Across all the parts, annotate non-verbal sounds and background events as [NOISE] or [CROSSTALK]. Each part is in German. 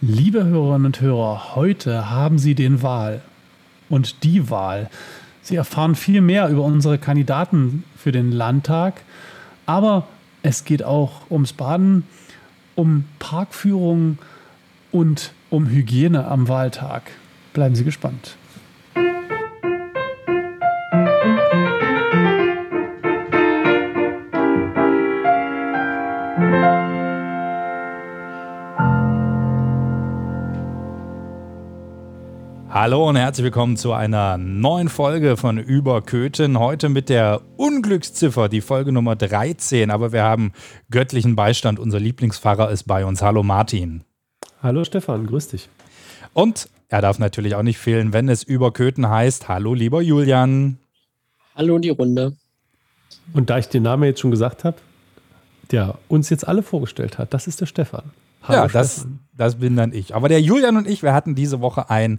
Liebe Hörerinnen und Hörer, heute haben Sie den Wahl und die Wahl. Sie erfahren viel mehr über unsere Kandidaten für den Landtag, aber es geht auch ums Baden, um Parkführung und um Hygiene am Wahltag. Bleiben Sie gespannt. Hallo und herzlich willkommen zu einer neuen Folge von Über Köthen. Heute mit der Unglücksziffer, die Folge Nummer 13. Aber wir haben göttlichen Beistand. Unser Lieblingspfarrer ist bei uns. Hallo Martin. Hallo Stefan, grüß dich. Und er darf natürlich auch nicht fehlen, wenn es Über Köthen heißt. Hallo lieber Julian. Hallo in die Runde. Und da ich den Namen jetzt schon gesagt habe, der uns jetzt alle vorgestellt hat, das ist der Stefan. Hallo ja, das, das bin dann ich. Aber der Julian und ich, wir hatten diese Woche ein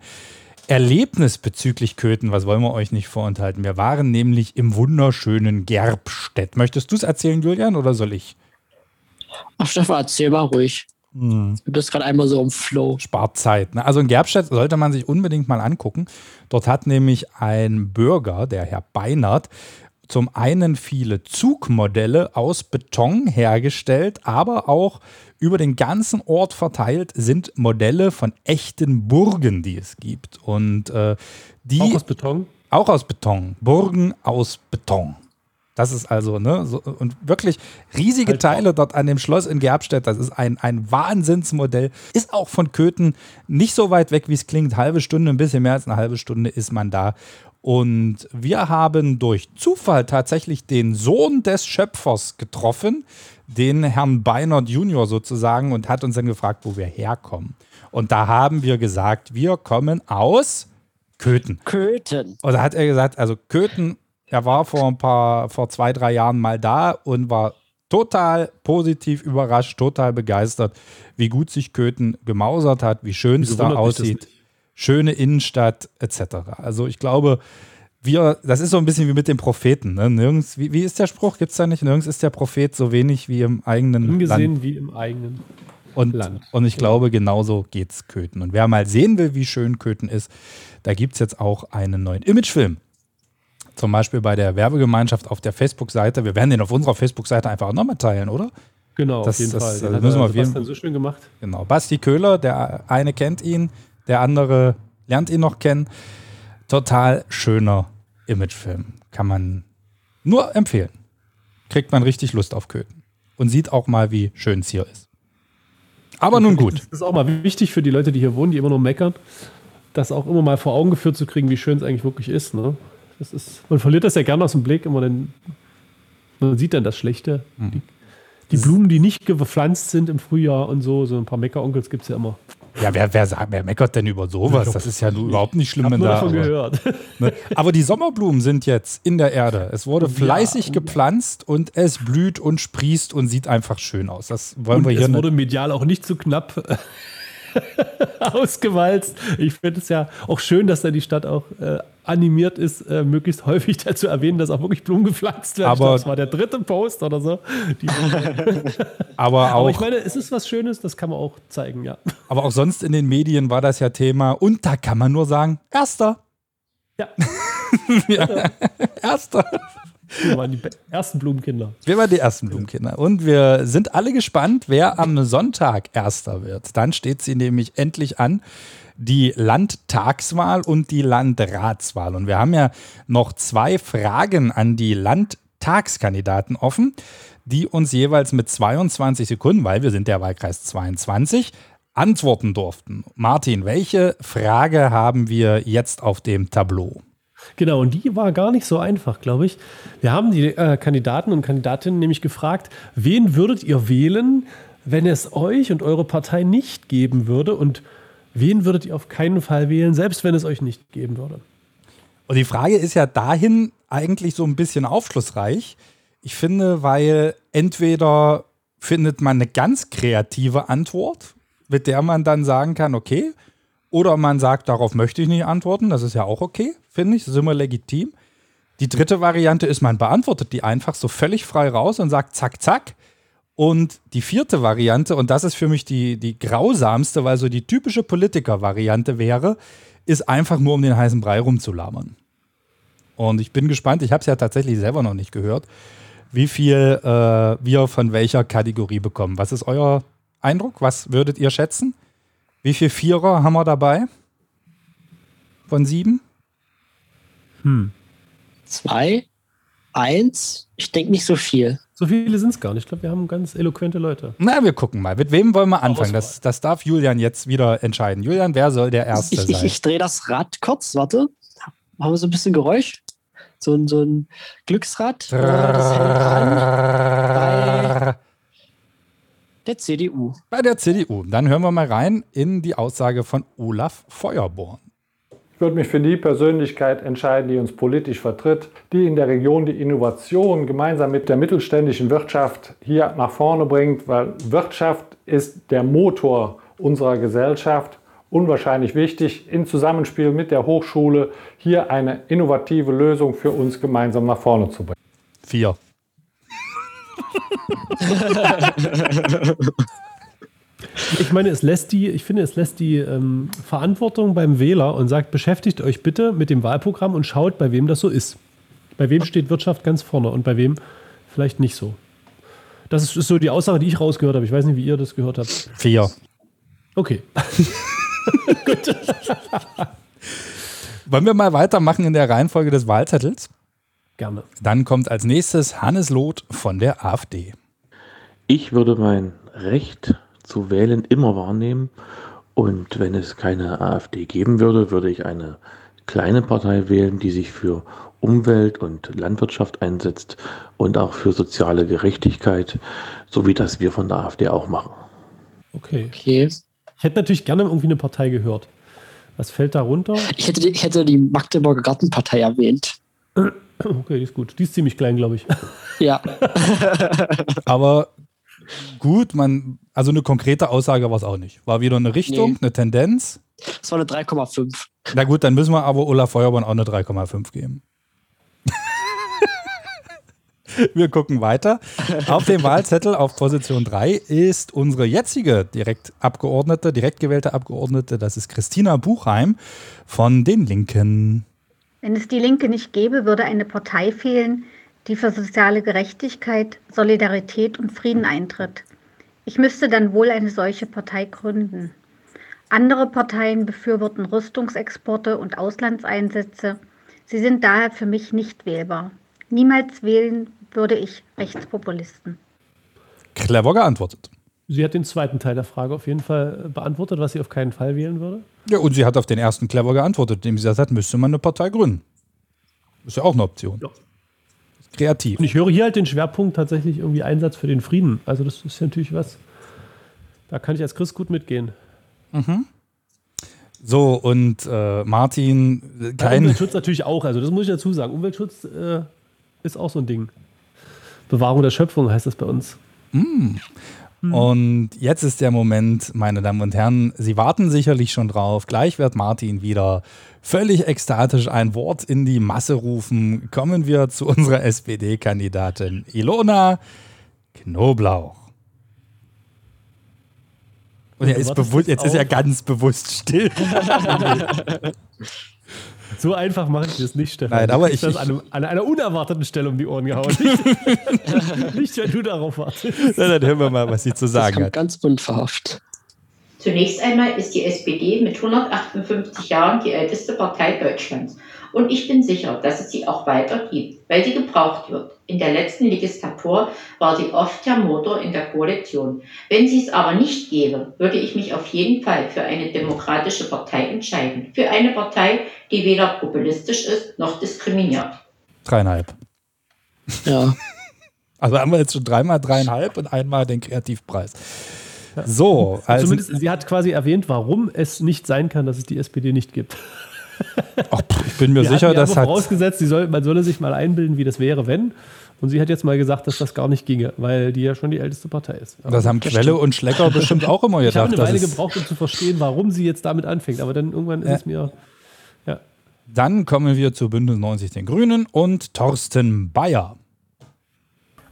Erlebnis bezüglich Köthen, was wollen wir euch nicht vorenthalten? Wir waren nämlich im wunderschönen Gerbstedt. Möchtest du es erzählen, Julian, oder soll ich? Ach, Stefan, erzähl mal ruhig. Hm. Du bist gerade einmal so im Flow. Spart Zeit. Ne? Also in Gerbstedt sollte man sich unbedingt mal angucken. Dort hat nämlich ein Bürger, der Herr Beinert, zum einen viele Zugmodelle aus Beton hergestellt, aber auch über den ganzen Ort verteilt sind Modelle von echten Burgen, die es gibt. Und äh, die. Auch aus Beton? Auch aus Beton. Burgen aus Beton. Das ist also, ne, so, und wirklich riesige halt Teile dort an dem Schloss in Gerbstedt. Das ist ein, ein Wahnsinnsmodell. Ist auch von Köthen nicht so weit weg, wie es klingt. Halbe Stunde, ein bisschen mehr als eine halbe Stunde ist man da. Und wir haben durch Zufall tatsächlich den Sohn des Schöpfers getroffen, den Herrn Beinert Junior sozusagen und hat uns dann gefragt, wo wir herkommen. Und da haben wir gesagt, wir kommen aus Köthen. Köthen. Und da hat er gesagt, also Köthen, er war vor ein paar, vor zwei, drei Jahren mal da und war total positiv überrascht, total begeistert, wie gut sich Köthen gemausert hat, wie schön es da aussieht. Schöne Innenstadt etc. Also ich glaube, wir, das ist so ein bisschen wie mit den Propheten. Ne? Nirgends, wie, wie ist der Spruch? Gibt es da nicht? Nirgends ist der Prophet so wenig wie im eigenen Ungesehen Land. wie im eigenen und, Land. Und ich glaube, genauso geht es Köthen. Und wer mal sehen will, wie schön Köthen ist, da gibt es jetzt auch einen neuen Imagefilm. Zum Beispiel bei der Werbegemeinschaft auf der Facebook-Seite. Wir werden den auf unserer Facebook-Seite einfach auch nochmal teilen, oder? Genau, das, auf jeden das, Fall. Das den müssen wir Sebastian so schön gemacht. Genau. Basti Köhler, der eine kennt ihn, der andere lernt ihn noch kennen. Total schöner Imagefilm. Kann man nur empfehlen. Kriegt man richtig Lust auf Köthen. Und sieht auch mal, wie schön es hier ist. Aber nun gut. Das ist auch mal wichtig für die Leute, die hier wohnen, die immer nur meckern, das auch immer mal vor Augen geführt zu kriegen, wie schön es eigentlich wirklich ist. Ne? Das ist. Man verliert das ja gerne aus dem Blick, immer denn man sieht dann das Schlechte. Mhm. Die, die Blumen, die nicht gepflanzt sind im Frühjahr und so, so ein paar Meckeronkels gibt es ja immer. Ja, wer, wer, sagt, wer meckert denn über sowas? Das ist ja überhaupt nicht schlimm. Ich da, davon aber, gehört. [LAUGHS] Ne? aber die Sommerblumen sind jetzt in der Erde. Es wurde fleißig ja. gepflanzt und es blüht und sprießt und sieht einfach schön aus. Das wollen und wir hier. Es wurde medial auch nicht zu knapp [LAUGHS] ausgewalzt. Ich finde es ja auch schön, dass da die Stadt auch äh, animiert ist, äh, möglichst häufig [LAUGHS] dazu erwähnen, dass auch wirklich Blumen gepflanzt werden. Aber das war der dritte Post oder so. [LAUGHS] aber auch. Aber ich meine, es ist was Schönes, das kann man auch zeigen, ja. Aber auch sonst in den Medien war das ja Thema und da kann man nur sagen, erster. Ja. [LAUGHS] ja. Erster. Wir waren die ersten Blumenkinder. Wir waren die ersten Blumenkinder. Und wir sind alle gespannt, wer am Sonntag Erster wird. Dann steht sie nämlich endlich an. Die Landtagswahl und die Landratswahl. Und wir haben ja noch zwei Fragen an die Landtagskandidaten offen, die uns jeweils mit 22 Sekunden, weil wir sind der Wahlkreis 22, antworten durften. Martin, welche Frage haben wir jetzt auf dem Tableau? Genau, und die war gar nicht so einfach, glaube ich. Wir haben die äh, Kandidaten und Kandidatinnen nämlich gefragt, wen würdet ihr wählen, wenn es euch und eure Partei nicht geben würde und wen würdet ihr auf keinen Fall wählen, selbst wenn es euch nicht geben würde? Und die Frage ist ja dahin eigentlich so ein bisschen aufschlussreich. Ich finde, weil entweder findet man eine ganz kreative Antwort, mit der man dann sagen kann, okay, oder man sagt, darauf möchte ich nicht antworten, das ist ja auch okay finde ich. Das ist immer legitim. Die dritte Variante ist, man beantwortet die einfach so völlig frei raus und sagt zack, zack. Und die vierte Variante, und das ist für mich die, die grausamste, weil so die typische Politiker-Variante wäre, ist einfach nur um den heißen Brei rumzulabern. Und ich bin gespannt, ich habe es ja tatsächlich selber noch nicht gehört, wie viel äh, wir von welcher Kategorie bekommen. Was ist euer Eindruck? Was würdet ihr schätzen? Wie viele Vierer haben wir dabei? Von sieben? Zwei, eins, ich denke nicht so viel. So viele sind es gar nicht. Ich glaube, wir haben ganz eloquente Leute. Na, wir gucken mal. Mit wem wollen wir anfangen? Das, das darf Julian jetzt wieder entscheiden. Julian, wer soll der Erste Ich, ich, sein? ich drehe das Rad kurz, warte. Haben wir so ein bisschen Geräusch? So ein, so ein Glücksrad. Das hält an bei der CDU. Bei der CDU. Dann hören wir mal rein in die Aussage von Olaf Feuerborn. Ich würde mich für die Persönlichkeit entscheiden, die uns politisch vertritt, die in der Region die Innovation gemeinsam mit der mittelständischen Wirtschaft hier nach vorne bringt, weil Wirtschaft ist der Motor unserer Gesellschaft. Unwahrscheinlich wichtig, im Zusammenspiel mit der Hochschule hier eine innovative Lösung für uns gemeinsam nach vorne zu bringen. Vier. [LAUGHS] Ich meine, es lässt die, ich finde, es lässt die ähm, Verantwortung beim Wähler und sagt, beschäftigt euch bitte mit dem Wahlprogramm und schaut, bei wem das so ist. Bei wem steht Wirtschaft ganz vorne und bei wem vielleicht nicht so. Das ist, ist so die Aussage, die ich rausgehört habe. Ich weiß nicht, wie ihr das gehört habt. Vier. Okay. [LAUGHS] Wollen wir mal weitermachen in der Reihenfolge des Wahlzettels? Gerne. Dann kommt als nächstes Hannes Loth von der AfD. Ich würde mein Recht zu wählen immer wahrnehmen. Und wenn es keine AfD geben würde, würde ich eine kleine Partei wählen, die sich für Umwelt und Landwirtschaft einsetzt und auch für soziale Gerechtigkeit, so wie das wir von der AfD auch machen. Okay. Okay. Ich hätte natürlich gerne irgendwie eine Partei gehört. Was fällt da runter? Ich hätte, die- ich hätte die Magdeburger Gartenpartei erwähnt. Okay, die ist gut. Die ist ziemlich klein, glaube ich. Ja. [LAUGHS] Aber gut, man, also eine konkrete Aussage war es auch nicht. War wieder eine Richtung, Nee. eine Tendenz. Das war eine 3,5. Na gut, dann müssen wir aber Olaf Feuerborn auch eine 3,5 geben. [LAUGHS] Wir gucken weiter. Auf dem Wahlzettel auf Position 3 ist unsere jetzige direkt Abgeordnete, direkt gewählte Abgeordnete, das ist Christina Buchheim von den Linken. Wenn es die Linke nicht gäbe, würde eine Partei fehlen, die für soziale Gerechtigkeit, Solidarität und Frieden eintritt. Ich müsste dann wohl eine solche Partei gründen. Andere Parteien befürworten Rüstungsexporte und Auslandseinsätze. Sie sind daher für mich nicht wählbar. Niemals wählen würde ich Rechtspopulisten. Clever geantwortet. Sie hat den zweiten Teil der Frage auf jeden Fall beantwortet, was sie auf keinen Fall wählen würde. Ja, und sie hat auf den ersten clever geantwortet, indem sie gesagt hat, müsste man eine Partei gründen. Ist ja auch eine Option. Ja. Kreativ. Und ich höre hier halt den Schwerpunkt tatsächlich irgendwie Einsatz für den Frieden. Also das ist ja natürlich was, da kann ich als Christ gut mitgehen. So, und äh, Martin, kein. Umweltschutz natürlich auch, also das muss ich dazu sagen. Umweltschutz äh, ist auch so ein Ding. Bewahrung der Schöpfung heißt das bei uns. Und jetzt ist der Moment, meine Damen und Herren, Sie warten sicherlich schon drauf. Gleich wird Martin wieder völlig ekstatisch ein Wort in die Masse rufen. Kommen wir zu unserer SPD-Kandidatin Ilona Knoblauch. Und er ist bewusst, jetzt ist er ganz bewusst still. [LAUGHS] [LAUGHS] So einfach mache ich das nicht, Stefan. Nein, aber ich- das an, einem, an einer unerwarteten Stelle um die Ohren gehauen. [LAUGHS] Nicht, nicht wenn du darauf wartest. Na, Dann hören wir mal, was sie zu Das sagen kommt hat. ganz unverhofft. Zunächst einmal ist die SPD mit 158 Jahren die älteste Partei Deutschlands. Und ich bin sicher, dass es sie auch weiter gibt, weil sie gebraucht wird. In der letzten Legislatur war sie oft der Motor in der Koalition. Wenn sie es aber nicht gäbe, würde ich mich auf jeden Fall für eine demokratische Partei entscheiden. Für eine Partei, die weder populistisch ist noch diskriminiert. Dreieinhalb. Ja. [LAUGHS] Also haben wir jetzt schon dreimal dreieinhalb und einmal den Kreativpreis. So, also, Zumindest, sie hat quasi erwähnt, warum es nicht sein kann, dass es die SPD nicht gibt. [LAUGHS] ach, pff, ich bin mir Wir sicher, hatten ja das aber hat. vorausgesetzt, sie soll, man solle sich mal einbilden, wie das wäre, wenn. Und sie hat jetzt mal gesagt, dass das gar nicht ginge, weil die ja schon die älteste Partei ist. Aber Das haben Quelle und Schlecker bestimmt auch immer ich habe gedacht. eine Weile dass gebraucht, um zu verstehen, warum sie jetzt damit anfängt. Aber dann irgendwann ist es mir. Ja. Dann kommen wir zu Bündnis 90 den Grünen und Thorsten Bayer.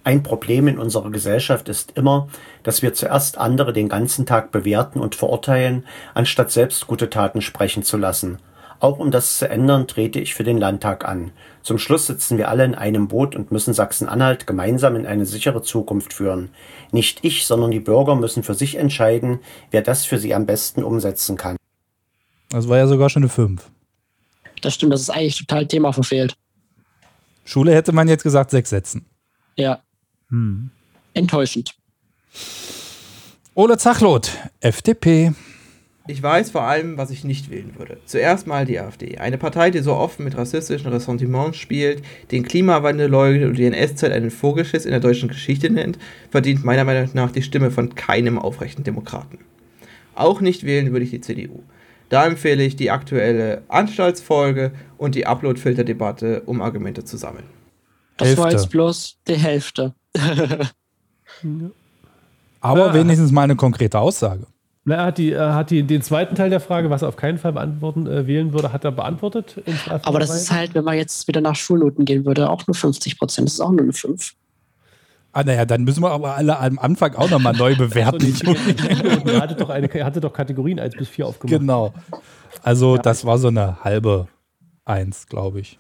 Ein Problem in unserer Gesellschaft ist immer, dass wir zuerst andere den ganzen Tag bewerten und verurteilen, anstatt selbst gute Taten sprechen zu lassen. Auch um das zu ändern, trete ich für den Landtag an. Zum Schluss sitzen wir alle in einem Boot und müssen Sachsen-Anhalt gemeinsam in eine sichere Zukunft führen. Nicht ich, sondern die Bürger müssen für sich entscheiden, wer das für sie am besten umsetzen kann. Das war ja sogar schon eine 5. Das stimmt, das ist eigentlich total Thema verfehlt. Schule hätte man jetzt gesagt, sechs Sätzen. Ja. Hm. Enttäuschend. Ole Zachlot, FDP. Ich weiß vor allem, was ich nicht wählen würde. Zuerst mal die AfD. Eine Partei, die so offen mit rassistischen Ressentiments spielt, den Klimawandel leugnet und die NS-Zeit einen Vogelschiss in der deutschen Geschichte nennt, verdient meiner Meinung nach die Stimme von keinem aufrechten Demokraten. Auch nicht wählen würde ich die CDU. Da empfehle ich die aktuelle Anstaltsfolge und die Upload-Filter-Debatte, um Argumente zu sammeln. Das war Hälfte. jetzt bloß die Hälfte. Aber wenigstens mal eine konkrete Aussage. Na, er hat, die, er hat die, den zweiten Teil der Frage, was er auf keinen Fall beantworten äh, wählen würde, hat er beantwortet. Aber das ist halt, wenn man jetzt wieder nach Schulnoten gehen würde, auch nur 50 Prozent. Das ist auch nur eine 5. Ah, naja, dann müssen wir aber alle am Anfang auch nochmal neu bewerten. er, hatte doch eine, er hatte doch Kategorien 1 bis 4 aufgemacht. genau. Also, das war so eine halbe Eins, glaube ich.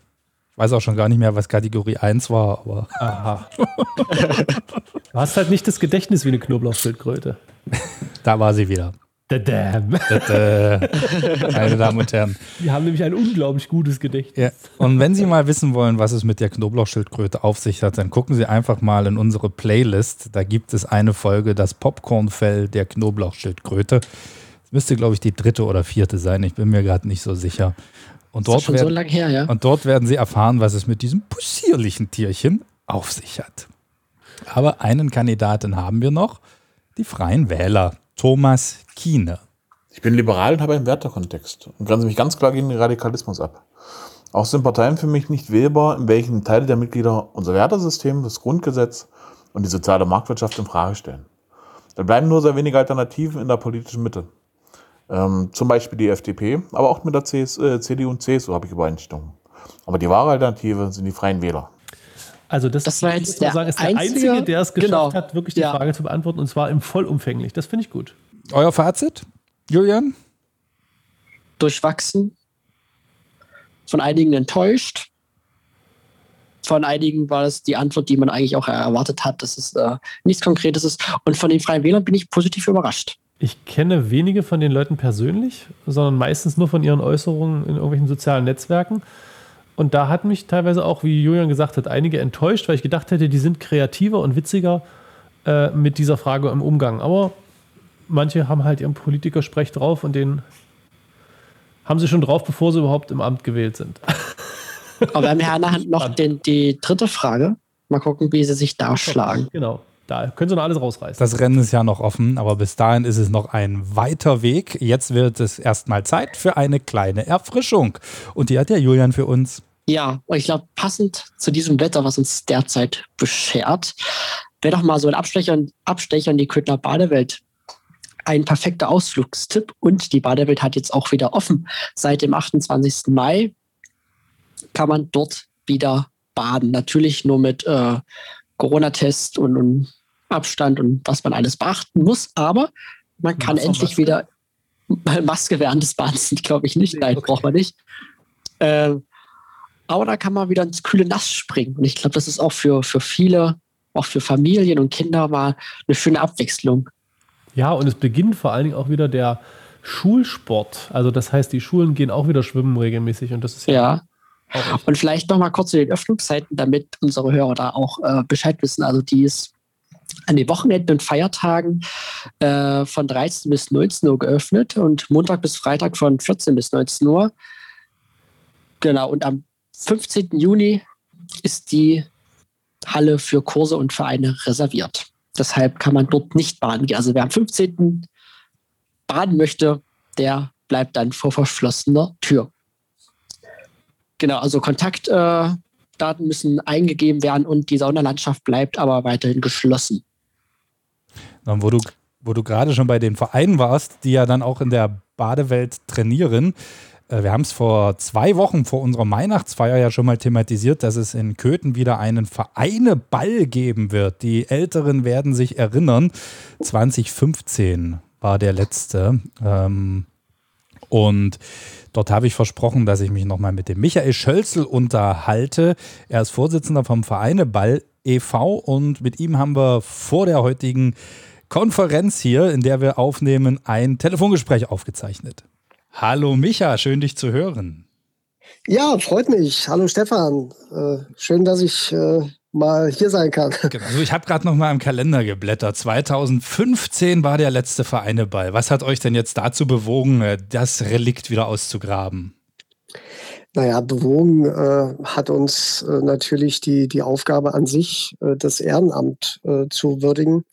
Ich weiß auch schon gar nicht mehr, was Kategorie 1 war, aber Aha. [LAUGHS] du hast halt nicht das Gedächtnis wie eine Knoblauchschildkröte. da war sie wieder. Damn. Äh, meine Damen und Herren. Die haben nämlich ein unglaublich gutes Gedächtnis. Ja. Und wenn Sie mal wissen wollen, was es mit der Knoblauchschildkröte auf sich hat, dann gucken Sie einfach mal in unsere Playlist. Da gibt es eine Folge, das Popcornfell der Knoblauchschildkröte. Das müsste, glaube ich, die dritte oder vierte sein. Ich bin mir gerade nicht so sicher. Und Das ist dort, schon so werden, lange her, ja. und dort werden Sie erfahren, was es mit diesem possierlichen Tierchen auf sich hat. Aber einen Kandidaten haben wir noch, die Freien Wähler, Thomas Kiene. Ich bin liberal und habe einen Wertekontext und grenze mich ganz klar gegen den Radikalismus ab. Auch sind Parteien für mich nicht wählbar, in welchen Teile der Mitglieder unser Wertesystem, das Grundgesetz und die soziale Marktwirtschaft in Frage stellen. Da bleiben nur sehr wenige Alternativen in der politischen Mitte. Ähm, zum Beispiel die FDP, aber auch mit der CS, äh, CDU und CSU habe ich Übereinstimmung. Aber die wahre Alternative sind die Freien Wähler. Also das, Das war jetzt der sagen, ist der einzige- Einzige, der es geschafft genau. hat, wirklich die Ja. Frage zu beantworten und zwar im vollumfänglich. Das finde ich gut. Euer Fazit, Julian? Durchwachsen. Von einigen enttäuscht. Von einigen war es die Antwort, die man eigentlich auch erwartet hat, dass es äh, nichts Konkretes ist. Und von den Freien Wählern bin ich positiv überrascht. Ich kenne wenige von den Leuten persönlich, sondern meistens nur von ihren Äußerungen in irgendwelchen sozialen Netzwerken. Und da hat mich teilweise auch, wie Julian gesagt hat, einige enttäuscht, weil ich gedacht hätte, die sind kreativer und witziger äh, mit dieser Frage im Umgang. Aber manche haben halt ihren Politikersprech drauf und den haben sie schon drauf, bevor sie überhaupt im Amt gewählt sind. Aber wir haben ja nachher noch den, die dritte Frage. Mal gucken, wie sie sich da schlagen. Genau, da können sie noch alles rausreißen. Das Rennen ist ja noch offen, aber bis dahin ist es noch ein weiter Weg. Jetzt wird es erstmal Zeit für eine kleine Erfrischung. Und die hat der Julian für uns. Ja, und ich glaube, passend zu diesem Wetter, was uns derzeit beschert, wäre doch mal so ein Abstecher, Abstecher in die Köthner Badewelt ein perfekter Ausflugstipp. Und die Badewelt hat jetzt auch wieder offen. Seit dem 28. Mai kann man dort wieder baden. Natürlich nur mit äh, Corona-Test und, und Abstand und was man alles beachten muss. Aber man kann endlich wieder Maske während des Badens, [LAUGHS] glaube ich nicht. Nein, braucht man nicht. Ähm, aber da kann man wieder ins kühle Nass springen. Und ich glaube, das ist auch für, für viele, auch für Familien und Kinder mal eine schöne Abwechslung. Ja, und es beginnt vor allen Dingen auch wieder der Schulsport. Also das heißt, die Schulen gehen auch wieder schwimmen regelmäßig und das ist ja, Ja. Und vielleicht noch mal kurz zu den Öffnungszeiten, damit unsere Hörer da auch äh, Bescheid wissen. Also die ist an den Wochenenden und Feiertagen äh, von 13 bis 19 Uhr geöffnet und Montag bis Freitag von 14 bis 19 Uhr. Genau, und am 15. Juni ist die Halle für Kurse und Vereine reserviert. Deshalb kann man dort nicht baden gehen. Also wer am 15. baden möchte, der bleibt dann vor verschlossener Tür. Genau, also Kontaktdaten äh, müssen eingegeben werden und die Saunalandschaft bleibt aber weiterhin geschlossen. Dann, wo du, wo du gerade schon bei den Vereinen warst, die ja dann auch in der Badewelt trainieren, Äh, wir haben es vor zwei Wochen vor unserer Weihnachtsfeier ja schon mal thematisiert, dass es in Köthen wieder einen Vereineball geben wird. Die Älteren werden sich erinnern. 2015 war der letzte. Ähm, und dort habe ich versprochen, dass ich mich nochmal mit dem Michael Schölzel unterhalte. Er ist Vorsitzender vom Vereineball e.V. und mit ihm haben wir vor der heutigen Konferenz hier, in der wir aufnehmen, ein Telefongespräch aufgezeichnet. Hallo Micha, schön dich zu hören. Ja, freut mich. Hallo Stefan. Äh, schön, dass ich äh, mal hier sein kann. Genau. Also ich habe gerade noch mal im Kalender geblättert. 2015 war der letzte Vereineball. Was hat euch denn jetzt dazu bewogen, äh, das Relikt wieder auszugraben? Naja, bewogen äh, hat uns äh, natürlich die, die Aufgabe an sich, äh, das Ehrenamt äh, zu würdigen.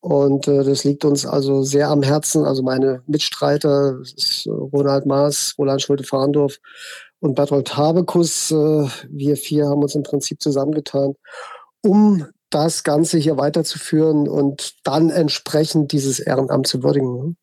Und äh, das liegt uns also sehr am Herzen. Also meine Mitstreiter, Ronald Maas, Roland Schulte-Fahndorf und Bertolt Habekus, äh, wir vier haben uns im Prinzip zusammengetan, um das Ganze hier weiterzuführen und dann entsprechend dieses Ehrenamt zu würdigen.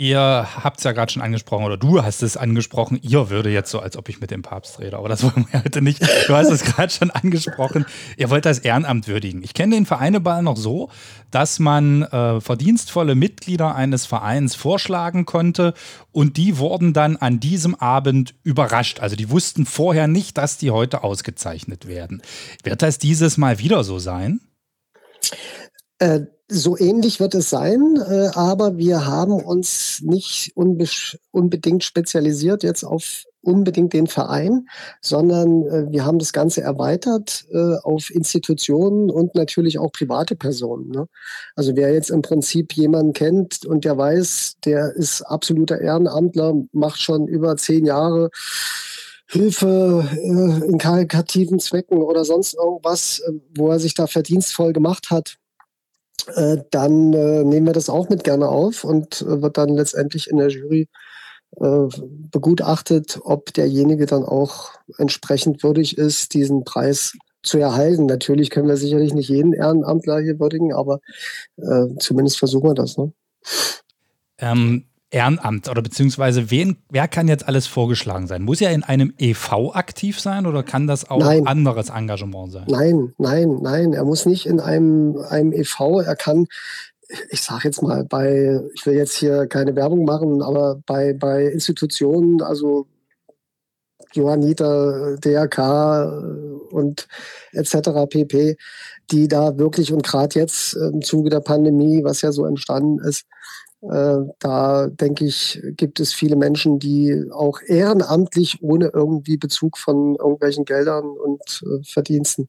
Ihr habt es ja gerade schon angesprochen, oder du hast es angesprochen, ihr würde jetzt so, als ob ich mit dem Papst rede, aber das [LAUGHS] wollen wir heute nicht. Du hast es gerade schon angesprochen, ihr wollt das Ehrenamt würdigen. Ich kenne den Vereineball noch so, dass man äh, verdienstvolle Mitglieder eines Vereins vorschlagen konnte und die wurden dann an diesem Abend überrascht. Also die wussten vorher nicht, dass die heute ausgezeichnet werden. Wird das dieses Mal wieder so sein? Äh, so ähnlich wird es sein, äh, aber wir haben uns nicht unbedingt spezialisiert jetzt auf unbedingt den Verein, sondern äh, wir haben das Ganze erweitert äh, auf Institutionen und natürlich auch private Personen. Ne? Also wer jetzt im Prinzip jemanden kennt und der weiß, der ist absoluter Ehrenamtler, macht schon über zehn Jahre Hilfe äh, in karitativen Zwecken oder sonst irgendwas, wo er sich da verdienstvoll gemacht hat, äh, dann äh, nehmen wir das auch mit gerne auf und äh, wird dann letztendlich in der Jury äh, begutachtet, ob derjenige dann auch entsprechend würdig ist, diesen Preis zu erhalten. Natürlich können wir sicherlich nicht jeden Ehrenamtler hier würdigen, aber äh, zumindest versuchen wir das. Ne? Ähm, Ehrenamt oder beziehungsweise wen, wer kann jetzt alles vorgeschlagen sein? Muss er in einem EV aktiv sein oder kann das auch nein. anderes Engagement sein? Nein, nein, nein. Er muss nicht in einem, einem EV. Er kann, ich sage jetzt mal, bei, ich will jetzt hier keine Werbung machen, aber bei, bei Institutionen, also Johanniter, DRK und etc. pp., die da wirklich und gerade jetzt im Zuge der Pandemie, was ja so entstanden ist, äh, da denke ich, gibt es viele Menschen, die auch ehrenamtlich ohne irgendwie Bezug von irgendwelchen Geldern und äh, Verdiensten,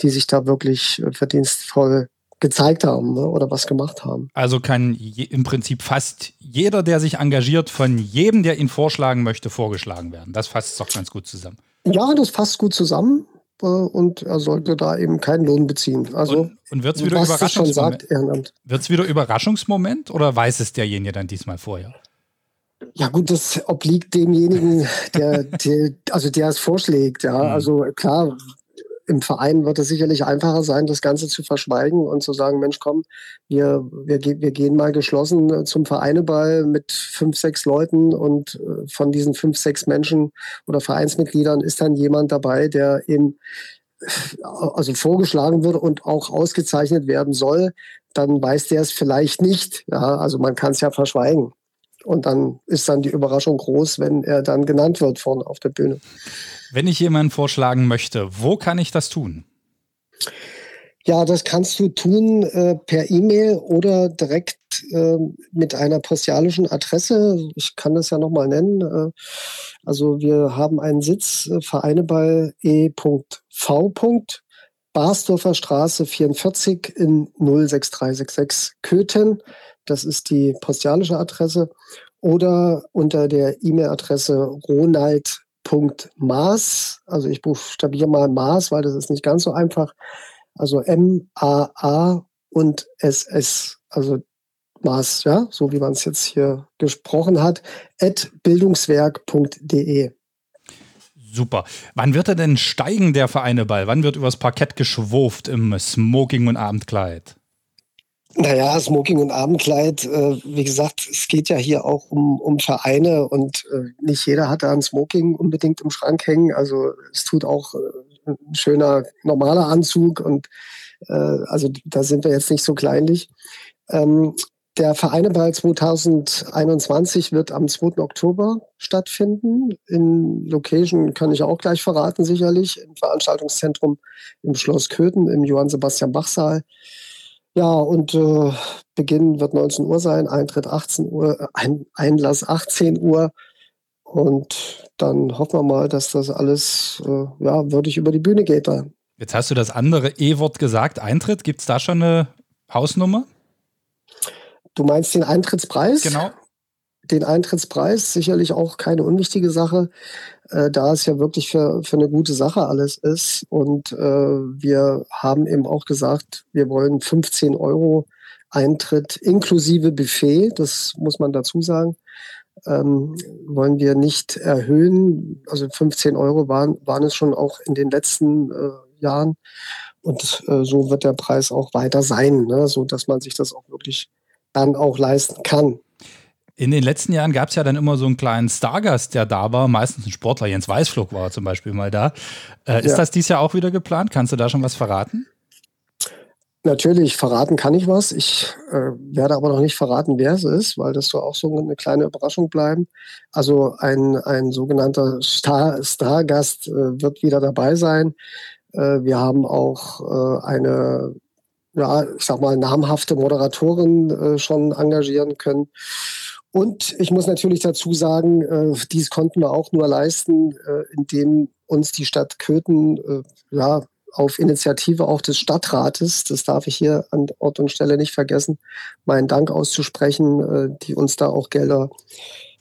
die sich da wirklich äh, verdienstvoll gezeigt haben ne, oder was gemacht haben. Also kann im Prinzip fast jeder, der sich engagiert, von jedem, der ihn vorschlagen möchte, vorgeschlagen werden. Das fasst doch ganz gut zusammen. Ja, das fasst gut zusammen und er sollte da eben keinen Lohn beziehen. Also, und, und wird es wieder Überraschungsmoment? Wird es wieder Überraschungsmoment oder weiß es derjenige dann diesmal vorher? Ja gut, das obliegt demjenigen, der, [LAUGHS] der also der es vorschlägt. Ja, mhm. also klar, im Verein wird es sicherlich einfacher sein, das Ganze zu verschweigen und zu sagen, Mensch, komm, wir, wir, wir gehen mal geschlossen äh, zum Vereineball mit fünf, sechs Leuten und äh, von diesen fünf, sechs Menschen oder Vereinsmitgliedern ist dann jemand dabei, der eben äh, also vorgeschlagen wurde und auch ausgezeichnet werden soll, dann weiß der es vielleicht nicht. Ja, also man kann es ja verschweigen. Und dann ist dann die Überraschung groß, wenn er dann genannt wird vorne auf der Bühne. Wenn ich jemanden vorschlagen möchte, wo kann ich das tun? Ja, das kannst du tun äh, per E-Mail oder direkt äh, mit einer postialischen Adresse. Ich kann das ja nochmal nennen. Äh, also wir haben einen Sitz, äh, Vereine bei e.v. Barsdorfer Straße 44 in 06366 Köthen. Das ist die postialische Adresse. Oder unter der E-Mail-Adresse ronald Maß, also ich buchstabiere mal Maß, weil das ist nicht ganz so einfach. Also M-A-A und S-S, also Maß, ja, so wie man es jetzt hier gesprochen hat, at bildungswerk.de. Super. Wann wird er denn steigen, der Vereineball? Wann wird übers Parkett geschwurft im Smoking und Abendkleid? Naja, Smoking und Abendkleid, äh, wie gesagt, es geht ja hier auch um, um Vereine und äh, nicht jeder hat da ein Smoking unbedingt im Schrank hängen. Also es tut auch äh, ein schöner normaler Anzug und äh, also da sind wir jetzt nicht so kleinlich. Ähm, der Vereineball 2021 wird am 2. Oktober stattfinden. In Location kann ich auch gleich verraten, sicherlich, im Veranstaltungszentrum im Schloss Köthen im Johann Sebastian Bach Saal. Ja, und äh, Beginn wird 19 Uhr sein, Eintritt 18 Uhr, äh, Ein Einlass 18 Uhr. Und dann hoffen wir mal, dass das alles äh, ja, würdig über die Bühne geht. Da. Jetzt hast du das andere E-Wort gesagt, Eintritt. Gibt es da schon eine Hausnummer? Du meinst den Eintrittspreis? Genau. Den Eintrittspreis, sicherlich auch keine unwichtige Sache, äh, da es ja wirklich für, für eine gute Sache alles ist. Und äh, wir haben eben auch gesagt, wir wollen 15 Euro Eintritt inklusive Buffet, das muss man dazu sagen, ähm, wollen wir nicht erhöhen. Also 15 Euro waren, waren es schon auch in den letzten äh, Jahren. Und äh, so wird der Preis auch weiter sein, ne? so dass man sich das auch wirklich dann auch leisten kann. In den letzten Jahren gab es ja dann immer so einen kleinen Stargast, der da war, meistens ein Sportler. Jens Weißflug war zum Beispiel mal da. Äh, ist Ja. das dieses Jahr auch wieder geplant? Kannst du da schon was verraten? Natürlich, verraten kann ich was. Ich äh, werde aber noch nicht verraten, wer es ist, weil das soll auch so eine kleine Überraschung bleiben. Also ein, ein sogenannter Star, Stargast äh, wird wieder dabei sein. Äh, wir haben auch äh, eine, ja, ich sag mal, namhafte Moderatorin äh, schon engagieren können. Und ich muss natürlich dazu sagen, äh, dies konnten wir auch nur leisten, äh, indem uns die Stadt Köthen äh, ja, auf Initiative auch des Stadtrates, das darf ich hier an Ort und Stelle nicht vergessen, meinen Dank auszusprechen, äh, die uns da auch Gelder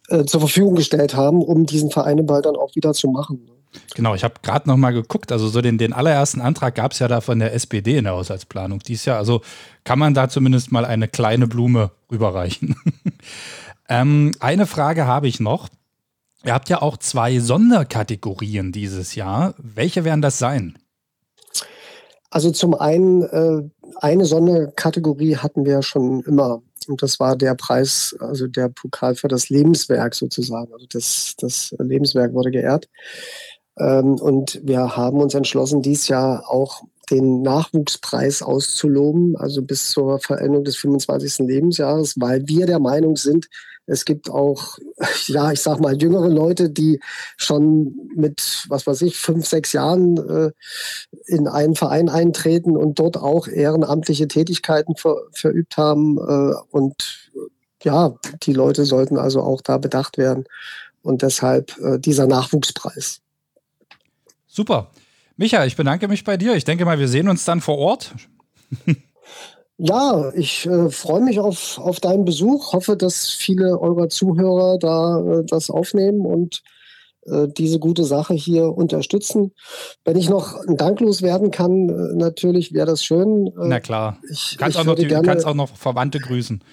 äh, zur Verfügung gestellt haben, um diesen Vereineball dann auch wieder zu machen. Genau, ich habe gerade noch mal geguckt. Also so den, den allerersten Antrag gab es ja da von der SPD in der Haushaltsplanung dieses Jahr. Also kann man da zumindest mal eine kleine Blume rüberreichen. [LAUGHS] ähm, eine Frage habe ich noch. Ihr habt ja auch zwei Sonderkategorien dieses Jahr. Welche werden das sein? Also zum einen, äh, eine Sonderkategorie hatten wir schon immer. Und das war der Preis, also der Pokal für das Lebenswerk sozusagen. Also das, das Lebenswerk wurde geehrt. Ähm, und wir haben uns entschlossen, dies Jahr auch den Nachwuchspreis auszuloben, also bis zur Verendung des 25. Lebensjahres, weil wir der Meinung sind, es gibt auch, [LAUGHS] ja, ich sag mal, jüngere Leute, die schon mit, was weiß ich, fünf, sechs Jahren äh, in einen Verein eintreten und dort auch ehrenamtliche Tätigkeiten ver, verübt haben. Äh, und ja, die Leute sollten also auch da bedacht werden. Und deshalb äh, dieser Nachwuchspreis. Super. Micha, ich bedanke mich bei dir. Ich denke mal, wir sehen uns dann vor Ort. [LAUGHS] Ja, ich äh, freue mich auf, auf deinen Besuch. Hoffe, dass viele eurer Zuhörer da äh, das aufnehmen und äh, diese gute Sache hier unterstützen. Wenn ich noch danklos werden kann, äh, natürlich wäre das schön. Äh, Na klar. Ich, Du kannst, ich auch noch, würde die, du gerne kannst auch noch Verwandte grüßen.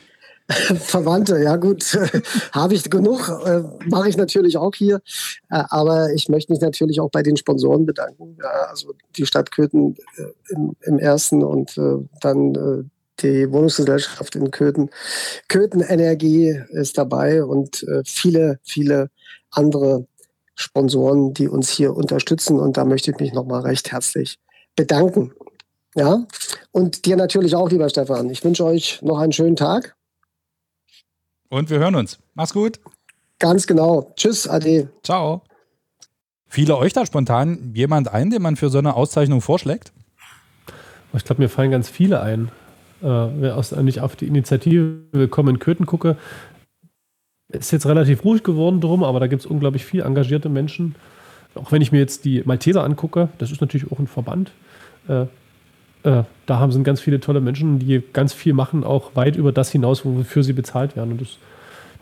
[LAUGHS] Verwandte, ja gut, [LAUGHS] habe ich genug, äh, mache ich natürlich auch hier. Äh, aber ich möchte mich natürlich auch bei den Sponsoren bedanken. Ja, also die Stadt Köthen äh, im, im ersten und äh, dann äh, die Wohnungsgesellschaft in Köthen. Köthen Energie ist dabei und äh, viele, viele andere Sponsoren, die uns hier unterstützen. Und da möchte ich mich nochmal recht herzlich bedanken. Ja, und dir natürlich auch, lieber Stefan. Ich wünsche euch noch einen schönen Tag. Und wir hören uns. Mach's gut. Ganz genau. Tschüss, Ade. Ciao. Fiele euch da spontan jemand ein, den man für so eine Auszeichnung vorschlägt? Ich glaube, mir fallen ganz viele ein. Äh, wer aus, wenn ich auf die Initiative Willkommen in Köthen gucke, ist jetzt relativ ruhig geworden drum, aber da gibt es unglaublich viel engagierte Menschen. Auch wenn ich mir jetzt die Malteser angucke, das ist natürlich auch ein Verband. Äh, äh, da sind ganz viele tolle Menschen, die ganz viel machen, auch weit über das hinaus, wofür sie bezahlt werden. Und das,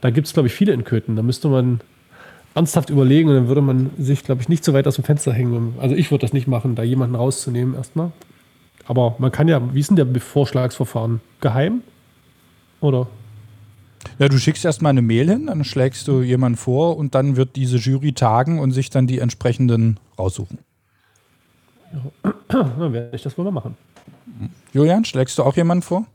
da gibt es, glaube ich, viele in Köthen. Da müsste man ernsthaft überlegen und dann würde man sich, glaube ich, nicht so weit aus dem Fenster hängen. Also ich würde das nicht machen, da jemanden rauszunehmen erstmal. Aber man kann ja, wie ist denn der Vorschlagsverfahren? Geheim? Oder? Ja, du schickst erstmal eine Mail hin, dann schlägst du jemanden vor und dann wird diese Jury tagen und sich dann die entsprechenden raussuchen. [CLEARS THROAT] Dann werde ich das wohl mal machen. Julian, schlägst du auch jemanden vor?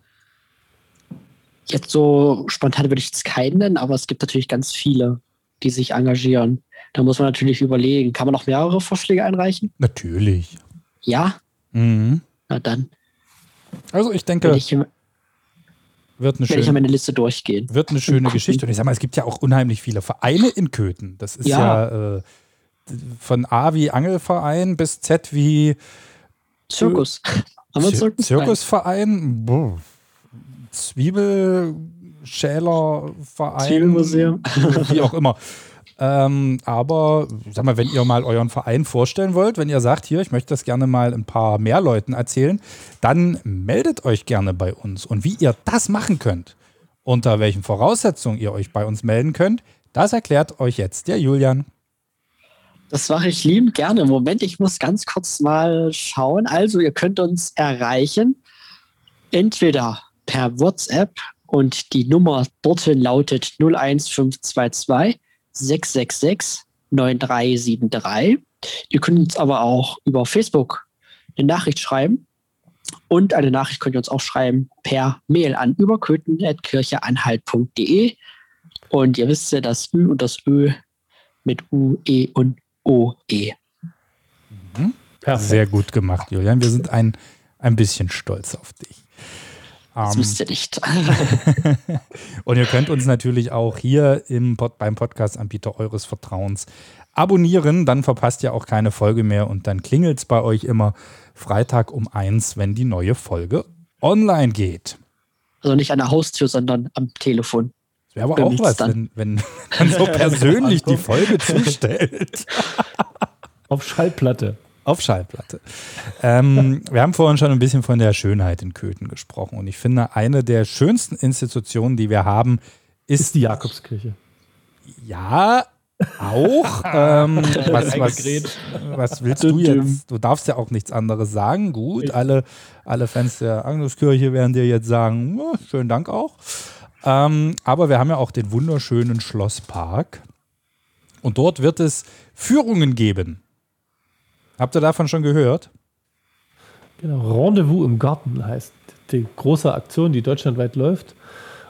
Jetzt so spontan würde ich jetzt keinen nennen, aber es gibt natürlich ganz viele, die sich engagieren. Da muss man natürlich überlegen, kann man noch mehrere Vorschläge einreichen? Natürlich. Ja? Mhm. Na dann. Also ich denke, Werde ich, wird eine ich schöne, an meine Liste durchgehen. wird eine schöne. [LAUGHS] Geschichte. Und ich sag mal, es gibt ja auch unheimlich viele Vereine in Köthen. Das ist ja, Ja. äh, von A wie Angelverein bis Z wie Zirkus. [LAUGHS] Haben wir Zir Zirkus? Zirkusverein, Boah. Zwiebelschälerverein, Zwiebelmuseum. wie auch immer. Ähm, aber sag mal, wenn ihr mal euren Verein vorstellen wollt, wenn ihr sagt, hier, ich möchte das gerne mal ein paar mehr Leuten erzählen, dann meldet euch gerne bei uns. Und wie ihr das machen könnt, unter welchen Voraussetzungen ihr euch bei uns melden könnt, das erklärt euch jetzt der Julian. Das mache ich liebend gerne. Moment, ich muss ganz kurz mal schauen. Also, ihr könnt uns erreichen, entweder per WhatsApp und die Nummer dorthin lautet 01522 666 9373. Ihr könnt uns aber auch über Facebook eine Nachricht schreiben. Und eine Nachricht könnt ihr uns auch schreiben per Mail an überköthen.kircheanhalt.de. Und ihr wisst ja, das Ü und das Ö mit U, E und O, E. Sehr gut gemacht, Julian. Wir sind ein, ein bisschen stolz auf dich. Das Ähm, wisst ihr nicht. [LAUGHS] Und ihr könnt uns natürlich auch hier im Pod, beim Podcast-Anbieter eures Vertrauens abonnieren. Dann verpasst ihr auch keine Folge mehr und dann klingelt es bei euch immer Freitag um eins, wenn die neue Folge online geht. Also nicht an der Haustür, sondern am Telefon. Das wäre aber auch was, dann. wenn, wenn [LAUGHS] man so [LAUGHS] persönlich die Folge zustellt. [LAUGHS] Auf Schallplatte. Auf Schallplatte. Ähm, wir haben vorhin schon ein bisschen von der Schönheit in Köthen gesprochen. Und ich finde, eine der schönsten Institutionen, die wir haben, ist, Ist die Jakobskirche. Ja, auch. ähm, was, was, was willst du jetzt? Du darfst ja auch nichts anderes sagen. Gut, alle, alle Fans der Agnuskirche werden dir jetzt sagen, "Ja, schönen Dank auch. Ähm, aber wir haben ja auch den wunderschönen Schlosspark. Und dort wird es Führungen geben. Habt ihr davon schon gehört? Genau, Rendezvous im Garten heißt die große Aktion, die deutschlandweit läuft.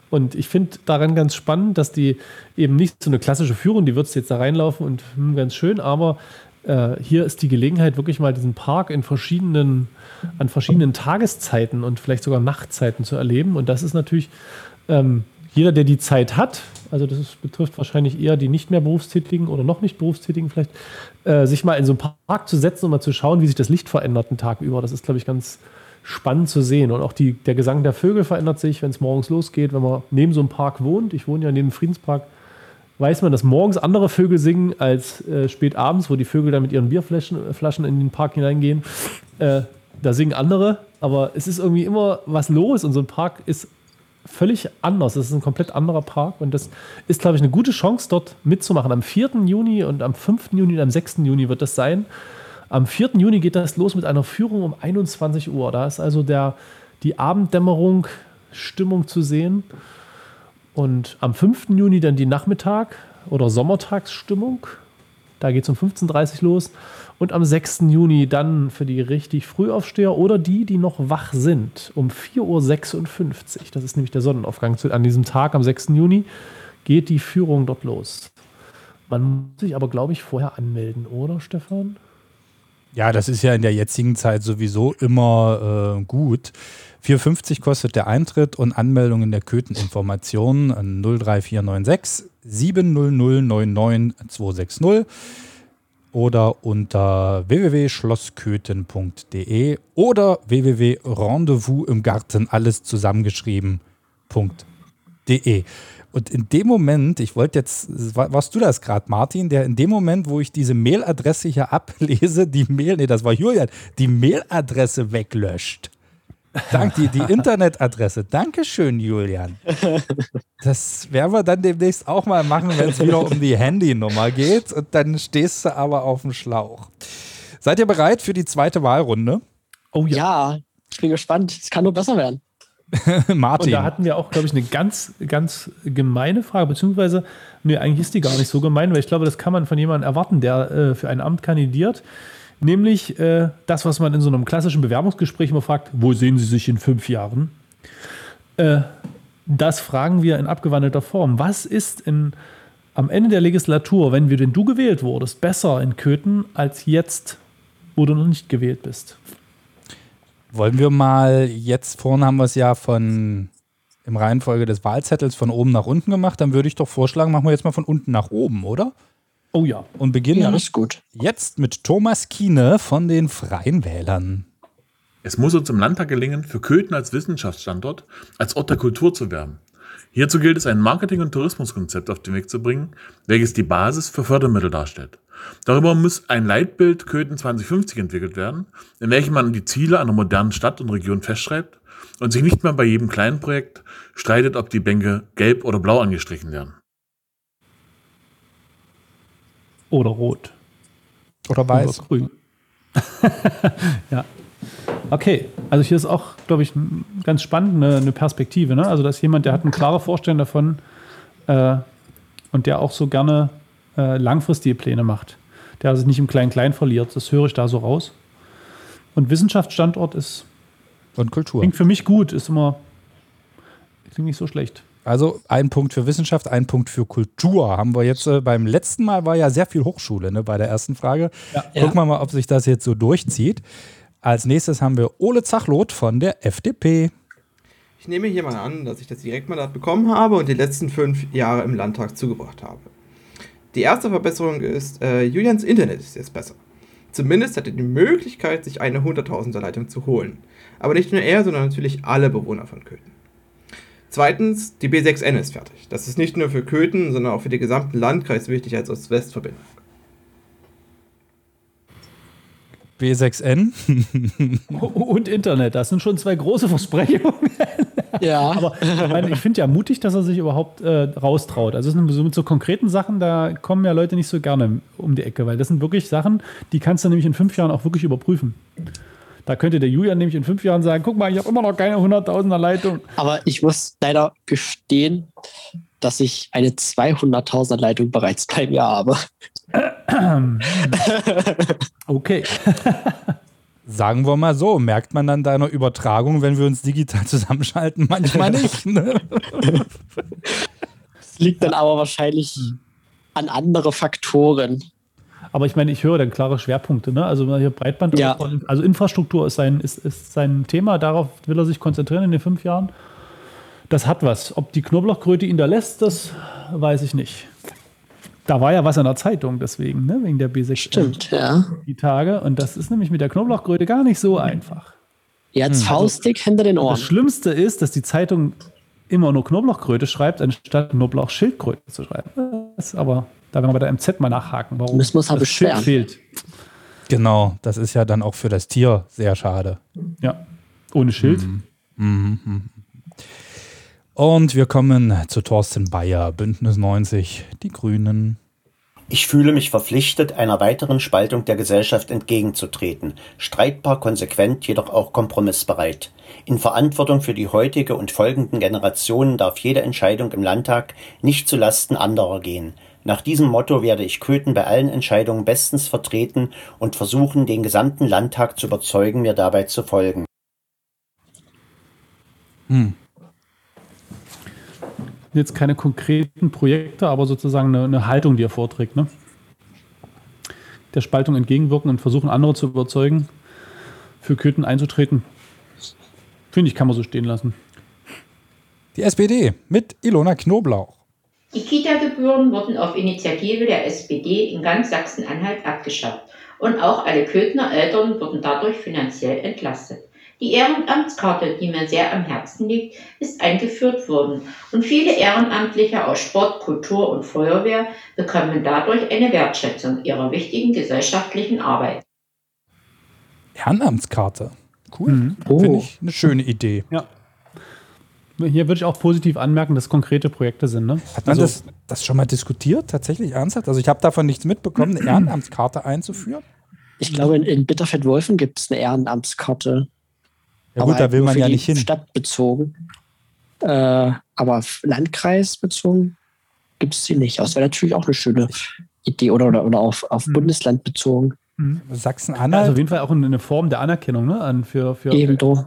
Und ich finde daran ganz spannend, dass die eben nicht so eine klassische Führung, die wird jetzt da reinlaufen und hm, ganz schön, aber äh, hier ist die Gelegenheit, wirklich mal diesen Park in verschiedenen, an verschiedenen Tageszeiten und vielleicht sogar Nachtzeiten zu erleben. Und das ist natürlich ähm, jeder, der die Zeit hat, also das ist, betrifft wahrscheinlich eher die nicht mehr Berufstätigen oder noch nicht Berufstätigen vielleicht, äh, sich mal in so einen Park zu setzen und mal zu schauen, wie sich das Licht verändert einen Tag über. Das ist, glaube ich, ganz spannend zu sehen. Und auch die, der Gesang der Vögel verändert sich, wenn es morgens losgeht, wenn man neben so einem Park wohnt. Ich wohne ja neben dem Friedenspark. Weiß man, dass morgens andere Vögel singen als äh, spät abends, wo die Vögel dann mit ihren Bierflaschen äh, Flaschen in den Park hineingehen. Äh, da singen andere, aber es ist irgendwie immer was los und so ein Park ist völlig anders. Es ist ein komplett anderer Park und das ist, glaube ich, eine gute Chance, dort mitzumachen. Am 4. Juni und am 5. Juni und am 6. Juni wird das sein. Am 4. Juni geht das los mit einer Führung um 21 Uhr. Da ist also der, die Abenddämmerung, Stimmung zu sehen. Und am 5. Juni dann die Nachmittag- oder Sommertagsstimmung. Da geht es um 15.30 Uhr los. Und am 6. Juni dann für die richtig Frühaufsteher oder die, die noch wach sind, um 4.56 Uhr. Das ist nämlich der Sonnenaufgang. An diesem Tag, am 6. Juni, geht die Führung dort los. Man muss sich aber, glaube ich, vorher anmelden, oder, Stefan? Ja, das ist ja in der jetzigen Zeit sowieso immer äh, gut. 4,50 kostet der Eintritt und Anmeldung in der Kötheninformation an 03496 70099 260 oder unter www.schlossköthen.de oder www.rendezvous im Garten alles zusammengeschrieben.de. Und in dem Moment, ich wollte jetzt, war- warst du das gerade, Martin, der in dem Moment, wo ich diese Mailadresse hier [LAUGHS] ablese, die Mail, nee, das war Julian, die Mailadresse weglöscht. Dank, die, die Internetadresse. Dankeschön, Julian. Das werden wir dann demnächst auch mal machen, wenn es wieder um die Handynummer geht. Und dann stehst du aber auf dem Schlauch. Seid ihr bereit für die zweite Wahlrunde? Oh ja. ich bin gespannt. Es kann nur besser werden. [LAUGHS] Martin. Und da hatten wir auch, glaube ich, eine ganz, ganz gemeine Frage, beziehungsweise, nee, eigentlich ist die gar nicht so gemein, weil ich glaube, das kann man von jemandem erwarten, der äh, für ein Amt kandidiert. Nämlich äh, das, was man in so einem klassischen Bewerbungsgespräch immer fragt, wo sehen Sie sich in fünf Jahren? Äh, das fragen wir in abgewandelter Form. Was ist in, am Ende der Legislatur, wenn wir denn du gewählt wurdest, besser in Köthen als jetzt, wo du noch nicht gewählt bist? Wollen wir mal, jetzt vorne haben wir es ja von im Reihenfolge des Wahlzettels von oben nach unten gemacht, dann würde ich doch vorschlagen, machen wir jetzt mal von unten nach oben, oder? Oh ja. Und beginnen Ja, das ist gut. jetzt mit Thomas Kiene von den Freien Wählern. Es muss uns im Landtag gelingen, für Köthen als Wissenschaftsstandort, als Ort der Kultur zu werben. Hierzu gilt es, ein Marketing- und Tourismuskonzept auf den Weg zu bringen, welches die Basis für Fördermittel darstellt. Darüber muss ein Leitbild Köthen 2050 entwickelt werden, in welchem man die Ziele einer modernen Stadt und Region festschreibt und sich nicht mehr bei jedem kleinen Projekt streitet, ob die Bänke gelb oder blau angestrichen werden. Oder rot. Oder weiß. Oder grün. [LAUGHS] ja. Okay, also hier ist auch, glaube ich, ganz spannend eine, eine Perspektive. Ne? Also da ist jemand, der hat eine klare Vorstellung davon äh, und der auch so gerne äh, langfristige Pläne macht. Der sich nicht im Klein-Klein verliert. Das höre ich da so raus. Und Wissenschaftsstandort ist, Und Kultur. klingt für mich gut, ist immer, klingt nicht so schlecht. Also ein Punkt für Wissenschaft, ein Punkt für Kultur. Haben wir jetzt äh, beim letzten Mal war ja sehr viel Hochschule ne, bei der ersten Frage. Ja. Gucken wir mal, ob sich das jetzt so durchzieht. Als nächstes haben wir Ole Zachlot von der FDP. Ich nehme hier mal an, dass ich das Direktmandat bekommen habe und die letzten fünf Jahre im Landtag zugebracht habe. Die erste Verbesserung ist, äh, Julians Internet ist jetzt besser. Zumindest hat er die Möglichkeit, sich eine 100.000er Leitung zu holen. Aber nicht nur er, sondern natürlich alle Bewohner von Köthen. Zweitens, die B6N ist fertig. Das ist nicht nur für Köthen, sondern auch für den gesamten Landkreis wichtig als Ost-West-Verbindung. B6N. [LAUGHS] Und Internet, das sind schon zwei große Versprechungen. Ja. [LAUGHS] Aber ich, meine, ich finde ja mutig, dass er sich überhaupt äh, raustraut. Also es sind so, mit so konkreten Sachen, da kommen ja Leute nicht so gerne um die Ecke, weil das sind wirklich Sachen, die kannst du nämlich in fünf Jahren auch wirklich überprüfen. Da könnte der Julian nämlich in fünf Jahren sagen, guck mal, ich habe immer noch keine 100.000er Leitung. Aber ich muss leider gestehen, dass ich eine 200.000er Leitung bereits bei mir habe. [CLEARS THROAT] Okay. [LAUGHS] Sagen wir mal so, merkt man dann deiner Übertragung, wenn wir uns digital zusammenschalten? Manchmal [LAUGHS] nicht. Ne? Das liegt dann aber wahrscheinlich an andere Faktoren. Aber ich meine, ich höre dann klare Schwerpunkte. Ne? Also hier Breitband, Ja. also Infrastruktur ist sein, ist, ist sein Thema. Darauf will er sich konzentrieren in den fünf Jahren. Das hat was. Ob die Knoblauchkröte ihn da lässt, das weiß ich nicht. Da war ja was in der Zeitung deswegen, ne? wegen der B6. Stimmt, ja. Die Tage. Und das ist nämlich mit der Knoblauchkröte gar nicht so einfach. Jetzt faustig hinter den Das Ohren. Schlimmste ist, dass die Zeitung immer nur Knoblauchkröte schreibt, anstatt Knoblauchschildkröte zu schreiben. Das ist aber, da werden wir bei der MZ mal nachhaken, warum Müssen das Schild beschweren. fehlt. Genau, das ist ja dann auch für das Tier sehr schade. Ja, ohne Schild. Mhm. Und wir kommen zu Thorsten Bayer, Bündnis 90, die Grünen. Ich fühle mich verpflichtet, einer weiteren Spaltung der Gesellschaft entgegenzutreten, streitbar, konsequent, jedoch auch kompromissbereit. In Verantwortung für die heutige und folgenden Generationen darf jede Entscheidung im Landtag nicht zu Lasten anderer gehen. Nach diesem Motto werde ich Köthen bei allen Entscheidungen bestens vertreten und versuchen, den gesamten Landtag zu überzeugen, mir dabei zu folgen. Jetzt keine konkreten Projekte, aber sozusagen eine, eine Haltung, die er vorträgt. Ne? Der Spaltung entgegenwirken und versuchen, andere zu überzeugen, für Köthen einzutreten. Finde ich, kann man so stehen lassen. Die SPD mit Ilona Knoblauch. Die Kita-Gebühren wurden auf Initiative der SPD in ganz Sachsen-Anhalt abgeschafft und auch alle Köthner Eltern wurden dadurch finanziell entlastet. Die Ehrenamtskarte, die mir sehr am Herzen liegt, ist eingeführt worden und viele Ehrenamtliche aus Sport, Kultur und Feuerwehr bekommen dadurch eine Wertschätzung ihrer wichtigen gesellschaftlichen Arbeit. Ehrenamtskarte. Cool. Mhm. Finde Oh. ich eine schöne Idee. Ja. Hier würde ich auch positiv anmerken, dass konkrete Projekte sind. Ne? Hat man Also, das, das schon mal diskutiert, tatsächlich ernsthaft? Also ich habe davon nichts mitbekommen, eine [CLEARS THROAT] Ehrenamtskarte einzuführen. Ich glaube, in, in Bitterfeld-Wolfen gibt es eine Ehrenamtskarte. Ja Aber gut, da halt will man ja nicht hin. Stadt bezogen. Äh, aber f- Landkreis bezogen gibt es sie nicht. Das wäre natürlich auch eine schöne Idee. Oder, oder, oder auf, auf Mhm. Bundesland bezogen. Sachsen-Anhalt. also auf jeden Fall auch eine Form der Anerkennung ne? an, für, für Ebenso.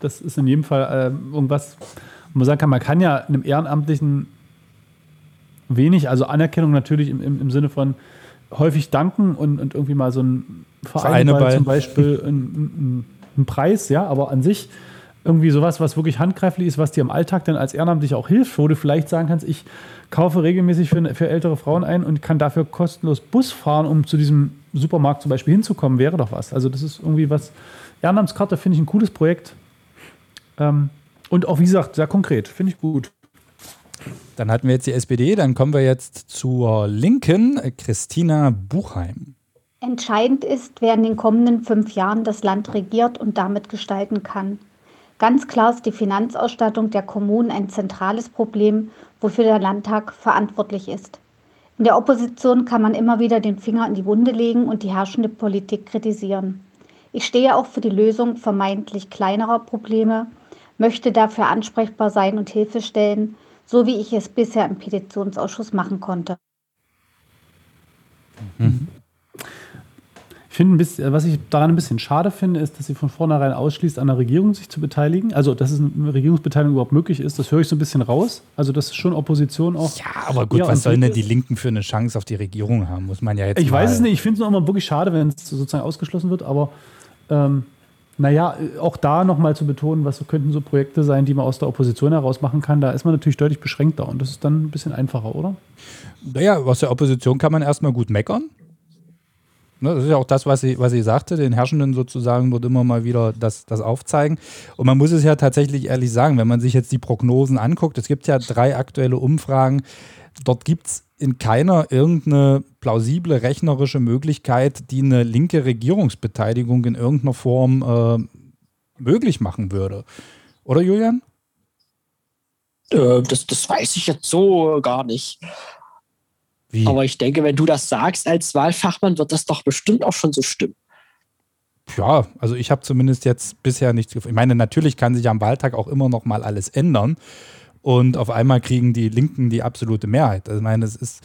Das ist in jedem Fall äh, irgendwas, wo man sagen kann, man kann ja einem Ehrenamtlichen wenig, also Anerkennung natürlich im, im, im Sinne von häufig danken und, und irgendwie mal so ein Verein bei. zum Beispiel einen ein Preis, ja, aber an sich irgendwie sowas, was wirklich handgreiflich ist, was dir im Alltag dann als Ehrenamtlich auch hilft, wo du vielleicht sagen kannst, ich kaufe regelmäßig für, für ältere Frauen ein und kann dafür kostenlos Bus fahren, um zu diesem Supermarkt zum Beispiel hinzukommen, wäre doch was. Also das ist irgendwie was, Ehrenamtskarte finde ich ein cooles Projekt. Ähm, und auch, wie gesagt, sehr konkret, finde ich gut. Dann hatten wir jetzt die SPD, dann kommen wir jetzt zur Linken, Christina Buchheim. Entscheidend ist, wer in den kommenden fünf Jahren das Land regiert und damit gestalten kann. Ganz klar ist die Finanzausstattung der Kommunen ein zentrales Problem, wofür der Landtag verantwortlich ist. In der Opposition kann man immer wieder den Finger in die Wunde legen und die herrschende Politik kritisieren. Ich stehe auch für die Lösung vermeintlich kleinerer Probleme, möchte dafür ansprechbar sein und Hilfe stellen, so wie ich es bisher im Petitionsausschuss machen konnte. Ich finde, ein bisschen, was ich daran ein bisschen schade finde, ist, dass sie von vornherein ausschließt, an der Regierung sich zu beteiligen. Also, dass es eine Regierungsbeteiligung überhaupt möglich ist, das höre ich so ein bisschen raus. Also, das ist schon Opposition auch. Ja, aber gut, was sollen denn die. Linken für eine Chance auf die Regierung haben? Muss man ja jetzt Ich mal weiß es nicht. Ich finde es noch immer wirklich schade, wenn es sozusagen ausgeschlossen wird. Aber ähm, naja, auch da nochmal zu betonen, was könnten so Projekte sein, die man aus der Opposition heraus machen kann, da ist man natürlich deutlich beschränkter. Und das ist dann ein bisschen einfacher, oder? Naja, aus der Opposition kann man erstmal gut meckern. Ne, das ist ja auch das, was sie, was sie sagte, den Herrschenden sozusagen dort immer mal wieder das, das aufzeigen. Und man muss es ja tatsächlich ehrlich sagen, wenn man sich jetzt die Prognosen anguckt, es gibt ja drei aktuelle Umfragen, dort gibt es in keiner irgendeine plausible rechnerische Möglichkeit, die eine linke Regierungsbeteiligung in irgendeiner Form äh, möglich machen würde. Oder Julian? Äh, das, das weiß ich jetzt so gar nicht. Wie? Aber ich denke, wenn du das sagst als Wahlfachmann, wird das doch bestimmt auch schon so stimmen. Ja, also ich habe zumindest jetzt bisher nichts gefunden. Ich meine, natürlich kann sich am Wahltag auch immer noch mal alles ändern. Und auf einmal kriegen die Linken die absolute Mehrheit. Also ich meine, es ist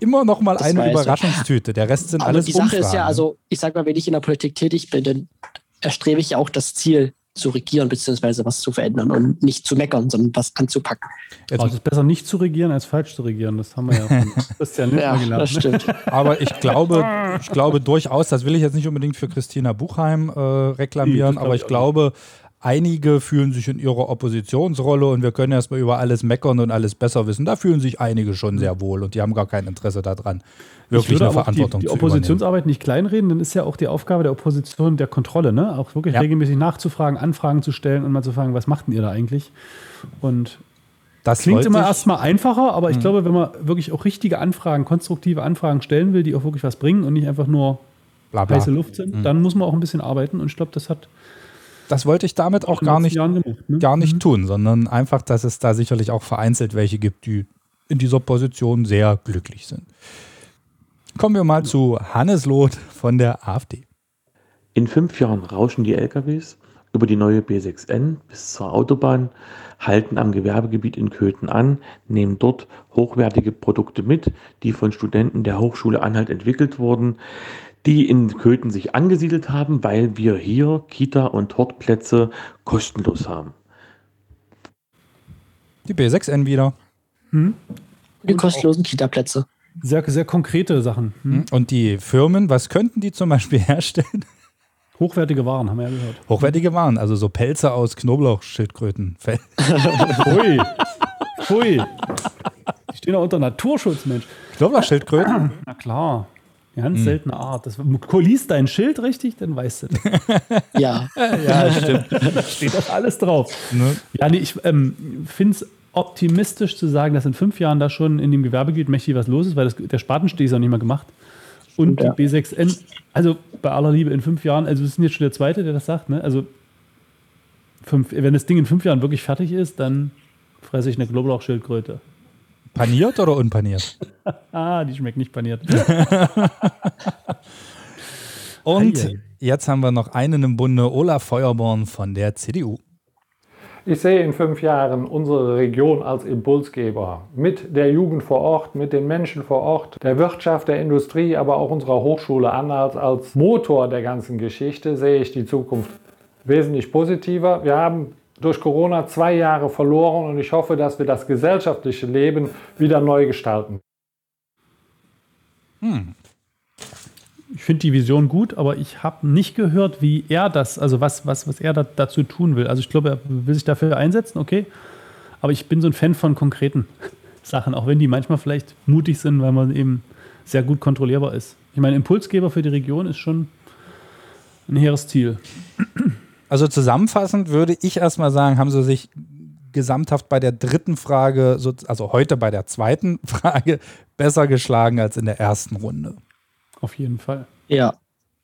immer noch mal Das eine. Überraschungstüte. Der Rest sind Aber alles die Sache ist ja, Umfragen. also ich sag mal, wenn ich in der Politik tätig bin, dann erstrebe ich ja auch das Ziel zu regieren, beziehungsweise was zu verändern und nicht zu meckern, sondern was anzupacken. Also es ist besser nicht zu regieren, als falsch zu regieren. Das haben wir ja von [LAUGHS] Christian Lindner Ja, gelernt. das stimmt. Aber ich glaube, ich glaube durchaus, das will ich jetzt nicht unbedingt für Christina Buchheim äh, Nee, reklamieren, glaub aber ich ich auch glaube, einige fühlen sich in ihrer Oppositionsrolle und wir können erstmal über alles meckern und alles besser wissen. Da fühlen sich einige schon sehr wohl und die haben gar kein Interesse daran, Ich wirklich eine Verantwortung die, die zu übernehmen. Oppositionsarbeit nicht kleinreden, dann ist ja auch die Aufgabe der Opposition der Kontrolle, ne? Auch wirklich Ja. regelmäßig nachzufragen, Anfragen zu stellen und mal zu fragen, was macht denn ihr da eigentlich? Und Das klingt immer erstmal einfacher, aber ich Mhm. glaube, wenn man wirklich auch richtige Anfragen, konstruktive Anfragen stellen will, die auch wirklich was bringen und nicht einfach nur Bla, bla. heiße Luft sind, Mhm. dann muss man auch ein bisschen arbeiten und ich glaube, das hat Das wollte ich damit auch gar nicht, gemacht. Ne? gar nicht tun, sondern einfach, dass es da sicherlich auch vereinzelt welche gibt, die in dieser Position sehr glücklich sind. Kommen wir mal zu Hannes Loth von der AfD. In fünf Jahren rauschen die LKWs über die neue B6N bis zur Autobahn, halten am Gewerbegebiet in Köthen an, nehmen dort hochwertige Produkte mit, die von Studenten der Hochschule Anhalt entwickelt wurden, die in Köthen sich angesiedelt haben, weil wir hier Kita- und Hortplätze kostenlos haben. Die B6N wieder. Die kostenlosen Kita-Plätze. Sehr, sehr konkrete Sachen. Hm? Und die Firmen, was könnten die zum Beispiel [LAUGHS] herstellen? Hochwertige Waren, haben wir ja gehört. Hochwertige Waren, also so Pelze aus Knoblauchschildkröten. [LAUGHS] Hui. Hui. [LAUGHS] Die stehen auch unter Naturschutz, Mensch. Knoblauchschildkröten? Na klar. Ganz Hm. seltene Art. Das, liest dein Schild richtig, dann weißt du das. [LAUGHS] Ja. [LAUGHS] ja, stimmt. [LAUGHS] Steht das alles drauf. Ne? Ja, nee, ich ähm, finde es optimistisch zu sagen, dass in fünf Jahren da schon in dem Gewerbegebiet mächtig was los ist, weil das, der Spatenstich ist auch nicht mehr gemacht. Und Ja. die B6N, also bei aller Liebe in fünf Jahren, also wir sind jetzt schon der Zweite, der das sagt, ne? Also fünf, wenn das Ding in fünf Jahren wirklich fertig ist, dann fresse ich eine Knoblauchschildkröte. Paniert oder unpaniert? [LAUGHS] Ah, die schmeckt nicht paniert. [LAUGHS] Und jetzt haben wir noch einen im Bunde, Olaf Feuerborn von der CDU. Ich sehe in fünf Jahren unsere Region als Impulsgeber. Mit der Jugend vor Ort, mit den Menschen vor Ort, der Wirtschaft, der Industrie, aber auch unserer Hochschule Anhalt als Motor der ganzen Geschichte sehe ich die Zukunft wesentlich positiver. Wir haben durch Corona zwei Jahre verloren und ich hoffe, dass wir das gesellschaftliche Leben wieder neu gestalten. Hm. Ich finde die Vision gut, aber ich habe nicht gehört, wie er das, also was, was, was er da, dazu tun will. Also ich glaube, er will sich dafür einsetzen, okay. Aber ich bin so ein Fan von konkreten [LAUGHS] Sachen, auch wenn die manchmal vielleicht mutig sind, weil man eben sehr gut kontrollierbar ist. Ich meine, Impulsgeber für die Region ist schon ein hehres Ziel. Also zusammenfassend würde ich erstmal sagen, haben sie sich gesamthaft bei der dritten Frage, also heute bei der zweiten [LAUGHS] Frage, besser geschlagen als in der ersten Runde. Auf jeden Fall. Ja,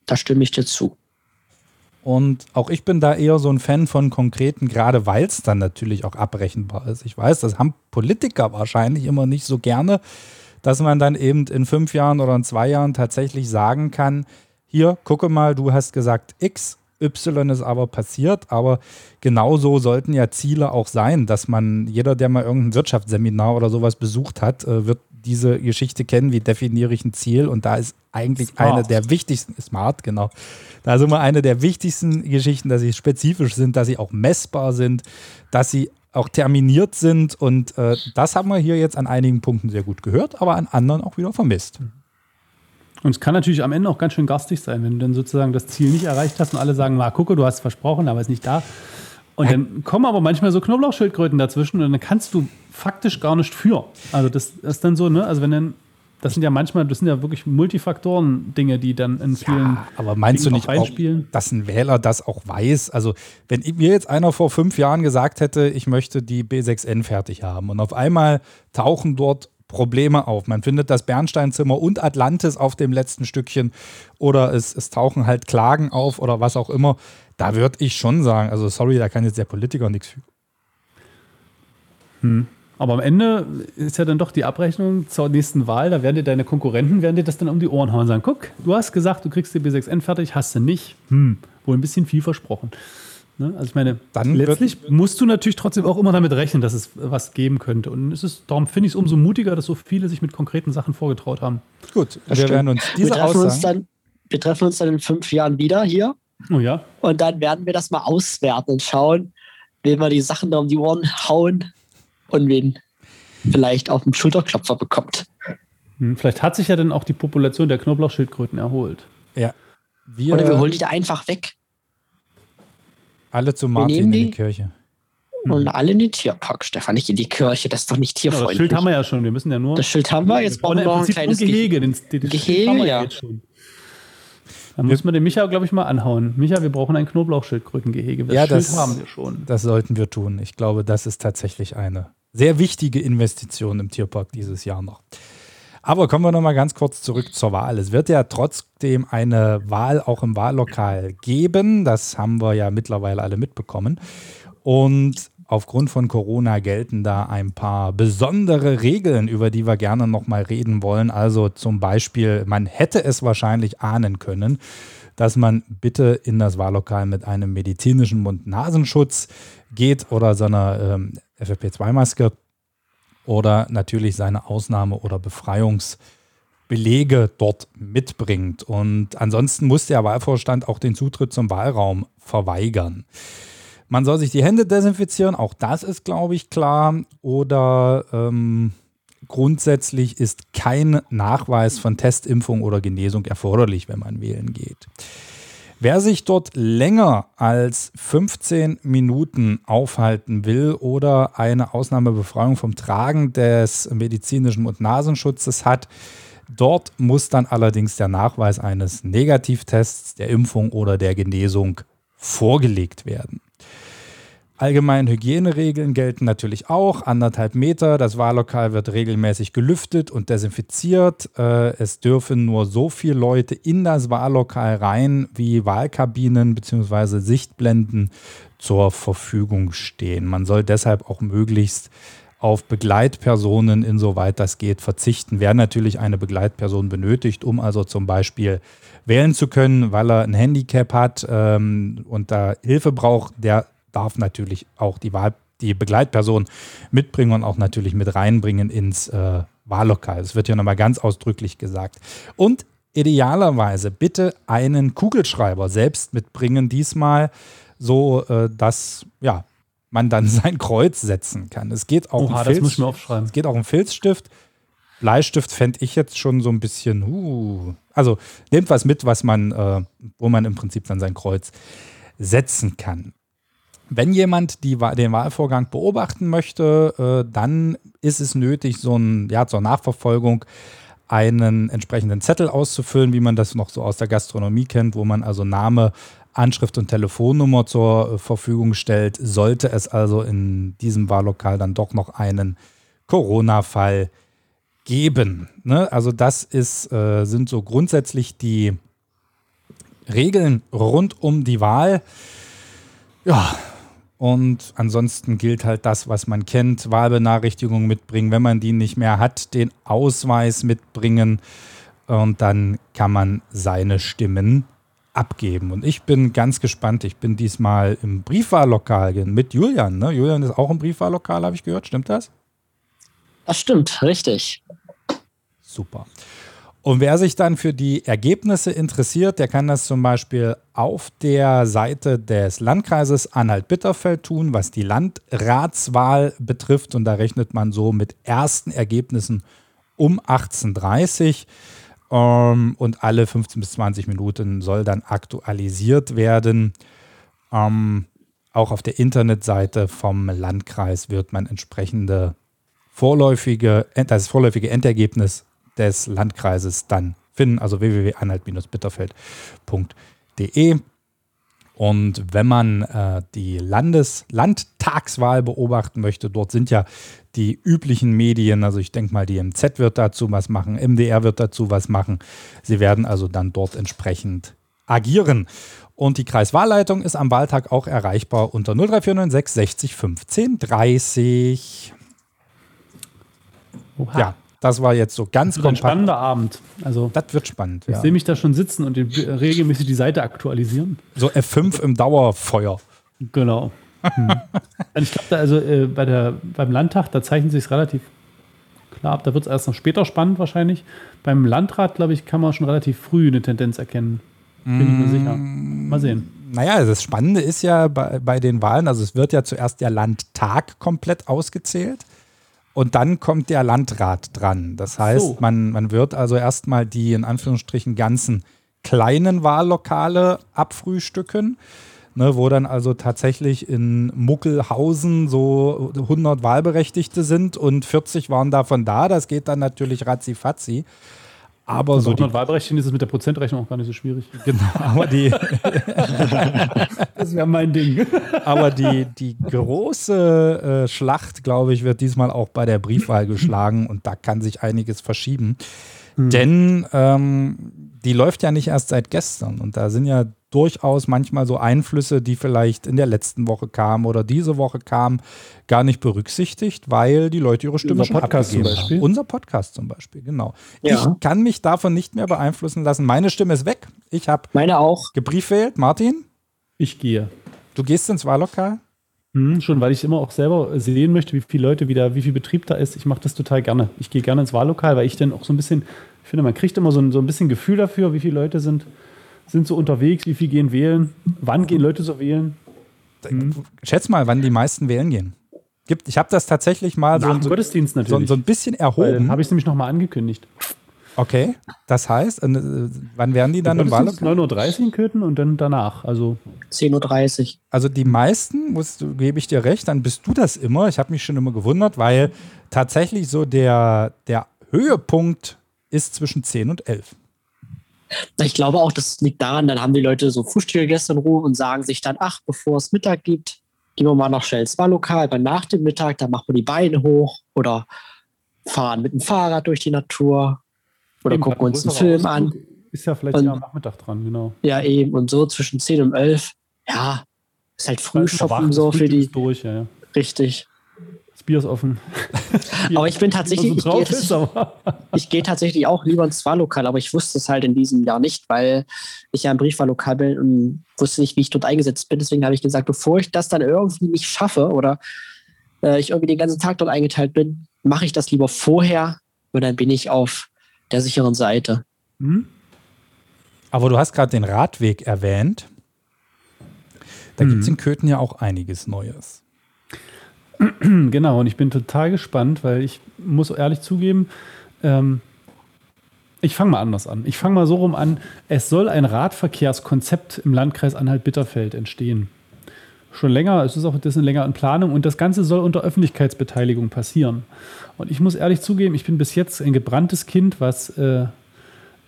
da stimme ich dir zu. Und auch ich bin da eher so ein Fan von konkreten, gerade weil es dann natürlich auch abrechenbar ist. Ich weiß, das haben Politiker wahrscheinlich immer nicht so gerne, dass man dann eben in fünf Jahren oder in zwei Jahren tatsächlich sagen kann, hier, gucke mal, du hast gesagt X, Y ist aber passiert, aber genauso sollten ja Ziele auch sein, dass man, jeder, der mal irgendein Wirtschaftsseminar oder sowas besucht hat, äh, wird diese Geschichte kennen, wie definiere ich ein Ziel. Und da ist eigentlich smart. eine der wichtigsten, smart, genau, da ist immer eine der wichtigsten Geschichten, dass sie spezifisch sind, dass sie auch messbar sind, dass sie auch terminiert sind. Und äh, das haben wir hier jetzt an einigen Punkten sehr gut gehört, aber an anderen auch wieder vermisst. Und es kann natürlich am Ende auch ganz schön garstig sein, wenn du dann sozusagen das Ziel nicht erreicht hast und alle sagen, na gucke, du hast es versprochen, aber ist nicht da. Und dann kommen aber manchmal so Knoblauchschildkröten dazwischen und dann kannst du faktisch gar nicht für. Also das, das ist dann so, ne? Also wenn dann, das sind ja manchmal, das sind ja wirklich Multifaktoren-Dinge, die dann in vielen. Ja, aber meinst Dingen du nicht, auch, dass ein Wähler das auch weiß? Also, wenn mir jetzt einer vor fünf Jahren gesagt hätte, ich möchte die B6N fertig haben und auf einmal tauchen dort Probleme auf. Man findet das Bernsteinzimmer und Atlantis auf dem letzten Stückchen oder es, es tauchen halt Klagen auf oder was auch immer da würde ich schon sagen, also sorry, da kann jetzt der Politiker nichts für. Hm. Aber am Ende ist ja dann doch die Abrechnung zur nächsten Wahl, da werden dir deine Konkurrenten werden dir das dann um die Ohren hauen und sagen, guck, du hast gesagt, du kriegst die B6N fertig, hast du nicht. Hm, wohl ein bisschen viel versprochen. Ne? Also ich meine, dann letztlich musst du natürlich trotzdem auch immer damit rechnen, dass es was geben könnte. Und es ist, darum finde ich es umso mutiger, dass so viele sich mit konkreten Sachen vorgetraut haben. Gut, das wir stimmt. werden uns diese wir treffen uns, dann, wir treffen uns dann in fünf Jahren wieder hier Oh ja. Und dann werden wir das mal auswerten und schauen, wen wir die Sachen da um die Ohren hauen und wen vielleicht auf dem Schulterklopfer bekommt. Hm, vielleicht hat sich ja dann auch die Population der Knoblauchschildkröten erholt. Ja. Wir Oder wir holen die da einfach weg. Alle zu Martin in die, die Kirche. Und alle in den Tierpark, Stefan, nicht in die Kirche, das ist doch nicht tierfreundlich. Ja, das Schild haben wir ja schon, wir müssen ja nur. Das Schild haben wir, jetzt brauchen wir noch ein kleines Gehege. Den, den Gehege, ja. Jetzt schon. Da muss man den Micha, glaube ich, mal anhauen. Micha, wir brauchen ein Knoblauchschildkrötengehege. Das ja, das haben wir schon. Das sollten wir tun. Ich glaube, das ist tatsächlich eine sehr wichtige Investition im Tierpark dieses Jahr noch. Aber kommen wir noch mal ganz kurz zurück zur Wahl. Es wird ja trotzdem eine Wahl auch im Wahllokal geben. Das haben wir ja mittlerweile alle mitbekommen. Und aufgrund von Corona gelten da ein paar besondere Regeln, über die wir gerne noch mal reden wollen. Also zum Beispiel, man hätte es wahrscheinlich ahnen können, dass man bitte in das Wahllokal mit einem medizinischen Mund-Nasenschutz geht oder seiner ähm, FFP2-Maske oder natürlich seine Ausnahme- oder Befreiungsbelege dort mitbringt. Und ansonsten muss der Wahlvorstand auch den Zutritt zum Wahlraum verweigern. Man soll sich die Hände desinfizieren, auch das ist, glaube ich, klar. Oder ähm, grundsätzlich ist kein Nachweis von Testimpfung oder Genesung erforderlich, wenn man wählen geht. Wer sich dort länger als 15 Minuten aufhalten will oder eine Ausnahmebefreiung vom Tragen des medizinischen Mund- Nasenschutzes hat, dort muss dann allerdings der Nachweis eines Negativtests, der Impfung oder der Genesung vorgelegt werden. Allgemeine Hygieneregeln gelten natürlich auch. Anderthalb Meter. Das Wahllokal wird regelmäßig gelüftet und desinfiziert. Äh, es dürfen nur so viele Leute in das Wahllokal rein, wie Wahlkabinen bzw. Sichtblenden zur Verfügung stehen. Man soll deshalb auch möglichst auf Begleitpersonen, insoweit das geht, verzichten. Wer natürlich eine Begleitperson benötigt, um also zum Beispiel wählen zu können, weil er ein Handicap hat ähm, und da Hilfe braucht, der darf natürlich auch die, Wahl, die Begleitperson mitbringen und auch natürlich mit reinbringen ins äh, Wahllokal. Das wird ja nochmal ganz ausdrücklich gesagt. Und idealerweise bitte einen Kugelschreiber selbst mitbringen, diesmal so, äh, dass ja, man dann [LAUGHS] sein Kreuz setzen kann. Es geht auch Oha, um das muss ich mir aufschreiben. Es geht auch um Filzstift. Bleistift fände ich jetzt schon so ein bisschen, uh, also nehmt was mit, was man, äh, wo man im Prinzip dann sein Kreuz setzen kann. Wenn jemand die, den Wahlvorgang beobachten möchte, äh, dann ist es nötig, so ein, ja, zur Nachverfolgung einen entsprechenden Zettel auszufüllen, wie man das noch so aus der Gastronomie kennt, wo man also Name, Anschrift und Telefonnummer zur äh, Verfügung stellt. Sollte es also in diesem Wahllokal dann doch noch einen Corona-Fall geben. Ne? Also das ist, äh, sind so grundsätzlich die Regeln rund um die Wahl. Ja, und ansonsten gilt halt das, was man kennt. Wahlbenachrichtigung mitbringen. Wenn man die nicht mehr hat, den Ausweis mitbringen. Und dann kann man seine Stimmen abgeben. Und ich bin ganz gespannt. Ich bin diesmal im Briefwahllokal mit Julian. Ne? Julian ist auch im Briefwahllokal, habe ich gehört. Stimmt das? Das stimmt, richtig. Super. Und wer sich dann für die Ergebnisse interessiert, der kann das zum Beispiel auf der Seite des Landkreises Anhalt-Bitterfeld tun, was die Landratswahl betrifft. Und da rechnet man so mit ersten Ergebnissen um 18.30 Uhr. Ähm, und alle 15 bis 20 Minuten soll dann aktualisiert werden. Ähm, auch auf der Internetseite vom Landkreis wird man entsprechende vorläufige, das vorläufige Endergebnis des Landkreises dann finden, also www.anhalt-bitterfeld.de. Und wenn man äh, die Landes Landtagswahl beobachten möchte, dort sind ja die üblichen Medien, also ich denke mal, die MZ wird dazu was machen, MDR wird dazu was machen. Sie werden also dann dort entsprechend agieren. Und die Kreiswahlleitung ist am Wahltag auch erreichbar unter 03496 60 15 30. Oha. Ja, das war jetzt so ganz Das wird ein kompakt. spannender Abend. Also, Das wird spannend. ich Ja. sehe mich da schon sitzen und regelmäßig die Seite aktualisieren. So F5 im Dauerfeuer. Genau. [LAUGHS] Hm. ich glaube, also äh, bei der, beim Landtag, da zeichnet sich es relativ klar ab. Da wird es erst noch später spannend wahrscheinlich. Beim Landrat, glaube ich, kann man schon relativ früh eine Tendenz erkennen. Bin ich mir sicher. Mal sehen. Naja, das Spannende ist ja bei, bei den Wahlen, also es wird ja zuerst der Landtag komplett ausgezählt und dann kommt der Landrat dran. Das heißt, so. man, man wird also erstmal die in Anführungsstrichen ganzen kleinen Wahllokale abfrühstücken, ne, wo dann also tatsächlich in Muckelhausen so 100 Wahlberechtigte sind und 40 waren davon da. Das geht dann natürlich ratzi-fatzi. Aber so So die, Wahlberechtigung ist es mit der Prozentrechnung auch gar nicht so schwierig. [LAUGHS] genau, aber die, [LAUGHS] Das wäre mein Ding. [LAUGHS] Aber die, die große äh, Schlacht, glaube ich, wird diesmal auch bei der Briefwahl geschlagen und da kann sich einiges verschieben. Denn ähm, die läuft ja nicht erst seit gestern und da sind ja durchaus manchmal so Einflüsse, die vielleicht in der letzten Woche kamen oder diese Woche kamen, gar nicht berücksichtigt, weil die Leute ihre Stimme Unser schon Podcast zum abgegeben Beispiel. haben. Unser Podcast zum Beispiel, genau. Ja. Ich kann mich davon nicht mehr beeinflussen lassen. Meine Stimme ist weg. Ich habe Meine auch. gebriefwählt. Martin, Ich gehe. du gehst ins Wahllokal? Hm, schon, weil ich immer auch selber sehen möchte, wie viele Leute wieder, wie viel Betrieb da ist. Ich mache das total gerne. Ich gehe gerne ins Wahllokal, weil ich dann auch so ein bisschen, ich finde, man kriegt immer so ein, so ein bisschen Gefühl dafür, wie viele Leute sind, sind so unterwegs, wie viel gehen wählen, wann gehen Leute so wählen. Schätz mal, wann die meisten wählen gehen. Gibt, ich habe das tatsächlich mal so, Nach so, Gottesdienst so, natürlich. so ein bisschen erhoben. habe ich es nämlich nochmal angekündigt. Okay, das heißt, äh, wann werden die dann im Wahllokal? 9.30 Uhr in Köthen und dann danach. Also 10.30 Uhr. Also die meisten, musst, gebe ich dir recht, dann bist du das immer. Ich habe mich schon immer gewundert, weil tatsächlich so der, der Höhepunkt ist zwischen 10 und 11. Ich glaube auch, das liegt daran, dann haben die Leute so Frühstück gegessen in Ruhe und sagen sich dann, ach, bevor es Mittag gibt, gehen wir mal nach Shells Wahllokal, weil nach dem Mittag, dann machen wir die Beine hoch oder fahren mit dem Fahrrad durch die Natur oder eben, gucken uns einen Film an. Ist ja vielleicht Und- am Nachmittag dran, genau. Ja, eben. Und so zwischen 10 und 11, ja, ist halt Frühschoppen das so für Frühstück die, durch, ja, ja. richtig. Bier ist offen. [LAUGHS] Aber ich bin tatsächlich, so ich ist, aber [LAUGHS] ich gehe tatsächlich auch lieber ins Wahllokal, aber ich wusste es halt in diesem Jahr nicht, weil ich ja im Briefwahllokal bin und wusste nicht, wie ich dort eingesetzt bin. Deswegen habe ich gesagt, bevor ich das dann irgendwie nicht schaffe oder äh, ich irgendwie den ganzen Tag dort eingeteilt bin, mache ich das lieber vorher und dann bin ich auf der sicheren Seite. hm? Aber du hast gerade den Radweg erwähnt. Da Mhm. gibt es in Köthen ja auch einiges Neues. [CLEARS THROAT] genau, und ich bin total gespannt, weil ich muss ehrlich zugeben, ähm, ich fange mal anders an. Ich fange mal so rum an, es soll ein Radverkehrskonzept im Landkreis Anhalt-Bitterfeld entstehen. Schon länger, es ist auch ein bisschen länger in Planung und das Ganze soll unter Öffentlichkeitsbeteiligung passieren. Und ich muss ehrlich zugeben, ich bin bis jetzt ein gebranntes Kind, was äh,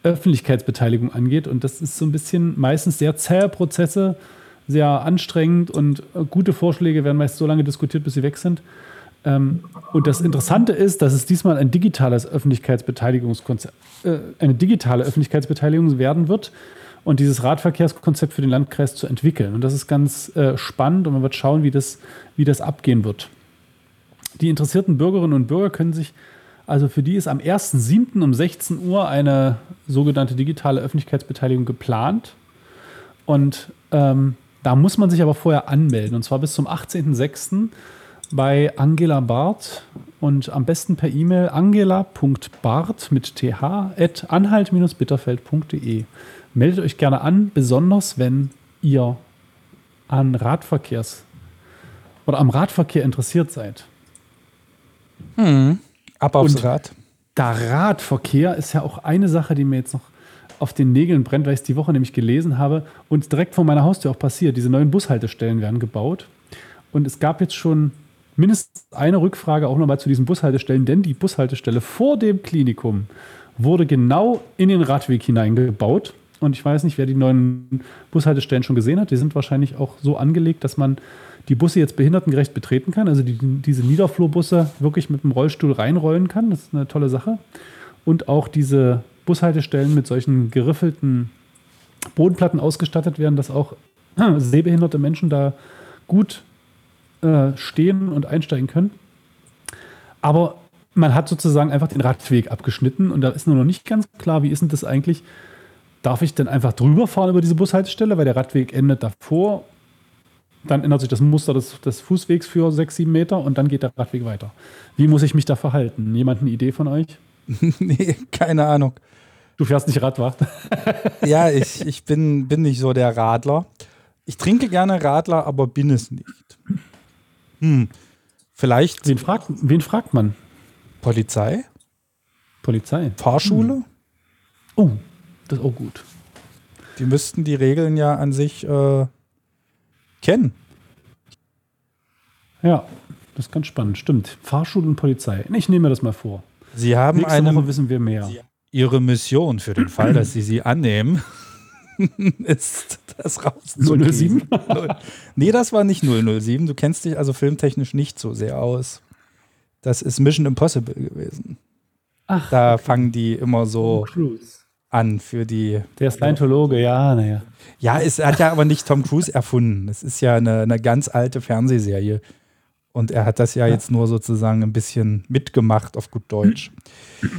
Öffentlichkeitsbeteiligung angeht. Und das ist so ein bisschen meistens sehr zähe Prozesse, sehr anstrengend und äh, gute Vorschläge werden meist so lange diskutiert, bis sie weg sind. Ähm, und das Interessante ist, dass es diesmal ein digitales Öffentlichkeitsbeteiligungskonzept, äh, eine digitale Öffentlichkeitsbeteiligung werden wird und dieses Radverkehrskonzept für den Landkreis zu entwickeln. Und das ist ganz äh, spannend und man wird schauen, wie das, wie das abgehen wird. Die interessierten Bürgerinnen und Bürger können sich, also für die ist am 1.7. um 16 Uhr eine sogenannte digitale Öffentlichkeitsbeteiligung geplant. Und ähm, da muss man sich aber vorher anmelden. Und zwar bis zum 18.06. bei Angela Barth und am besten per E-Mail angela.barth mit th at anhalt-bitterfeld.de. Meldet euch gerne an, besonders wenn ihr an Radverkehrs oder am Radverkehr interessiert seid. Hm. Ab aufs Und Rad. Der Radverkehr ist ja auch eine Sache, die mir jetzt noch auf den Nägeln brennt, weil ich es die Woche nämlich gelesen habe und direkt vor meiner Haustür auch passiert. Diese neuen Bushaltestellen werden gebaut. Und es gab jetzt schon mindestens eine Rückfrage auch nochmal zu diesen Bushaltestellen, denn die Bushaltestelle vor dem Klinikum wurde genau in den Radweg hineingebaut. Und ich weiß nicht, wer die neuen Bushaltestellen schon gesehen hat. Die sind wahrscheinlich auch so angelegt, dass man die Busse jetzt behindertengerecht betreten kann. Also die, diese Niederflurbusse wirklich mit dem Rollstuhl reinrollen kann. Das ist eine tolle Sache. Und auch diese Bushaltestellen mit solchen geriffelten Bodenplatten ausgestattet werden, dass auch [CLEARS THROAT] sehbehinderte Menschen da gut äh, stehen und einsteigen können. Aber man hat sozusagen einfach den Radweg abgeschnitten und da ist nur noch nicht ganz klar, wie ist denn das eigentlich? Darf ich denn einfach drüber fahren über diese Bushaltestelle, weil der Radweg endet davor? Dann ändert sich das Muster des, des Fußwegs für sechs, sieben Meter und dann geht der Radweg weiter. Wie muss ich mich da verhalten? Jemand eine Idee von euch? [LAUGHS] nee, keine Ahnung. Du fährst nicht Radwacht. [LAUGHS] ja, ich, ich bin, bin nicht so der Radler. Ich trinke gerne Radler, aber bin es nicht. Hm. Vielleicht. Wen fragt, wen fragt man? Polizei? Polizei. Fahrschule? Hm. Oh, das ist auch gut. Die müssten die Regeln ja an sich äh, kennen. Ja, das ist ganz spannend. Stimmt. Fahrschule und Polizei. Ich nehme mir das mal vor. Sie haben Nächste eine, Woche wissen wir mehr. Ihre Mission für den Fall, dass Sie sie annehmen, [LAUGHS] ist das rauszukriegen. 007? nee, das war nicht 007. Du kennst dich also filmtechnisch nicht so sehr aus. Das ist Mission Impossible gewesen. Ach, da okay. fangen die immer so Cruise. an für die. Der Scientologe, ja, naja. Ja, es hat ja aber nicht Tom Cruise erfunden. Es ist ja eine, eine ganz alte Fernsehserie. Und er hat das ja, Ja. jetzt nur sozusagen ein bisschen mitgemacht auf gut Deutsch. [CLEARS THROAT]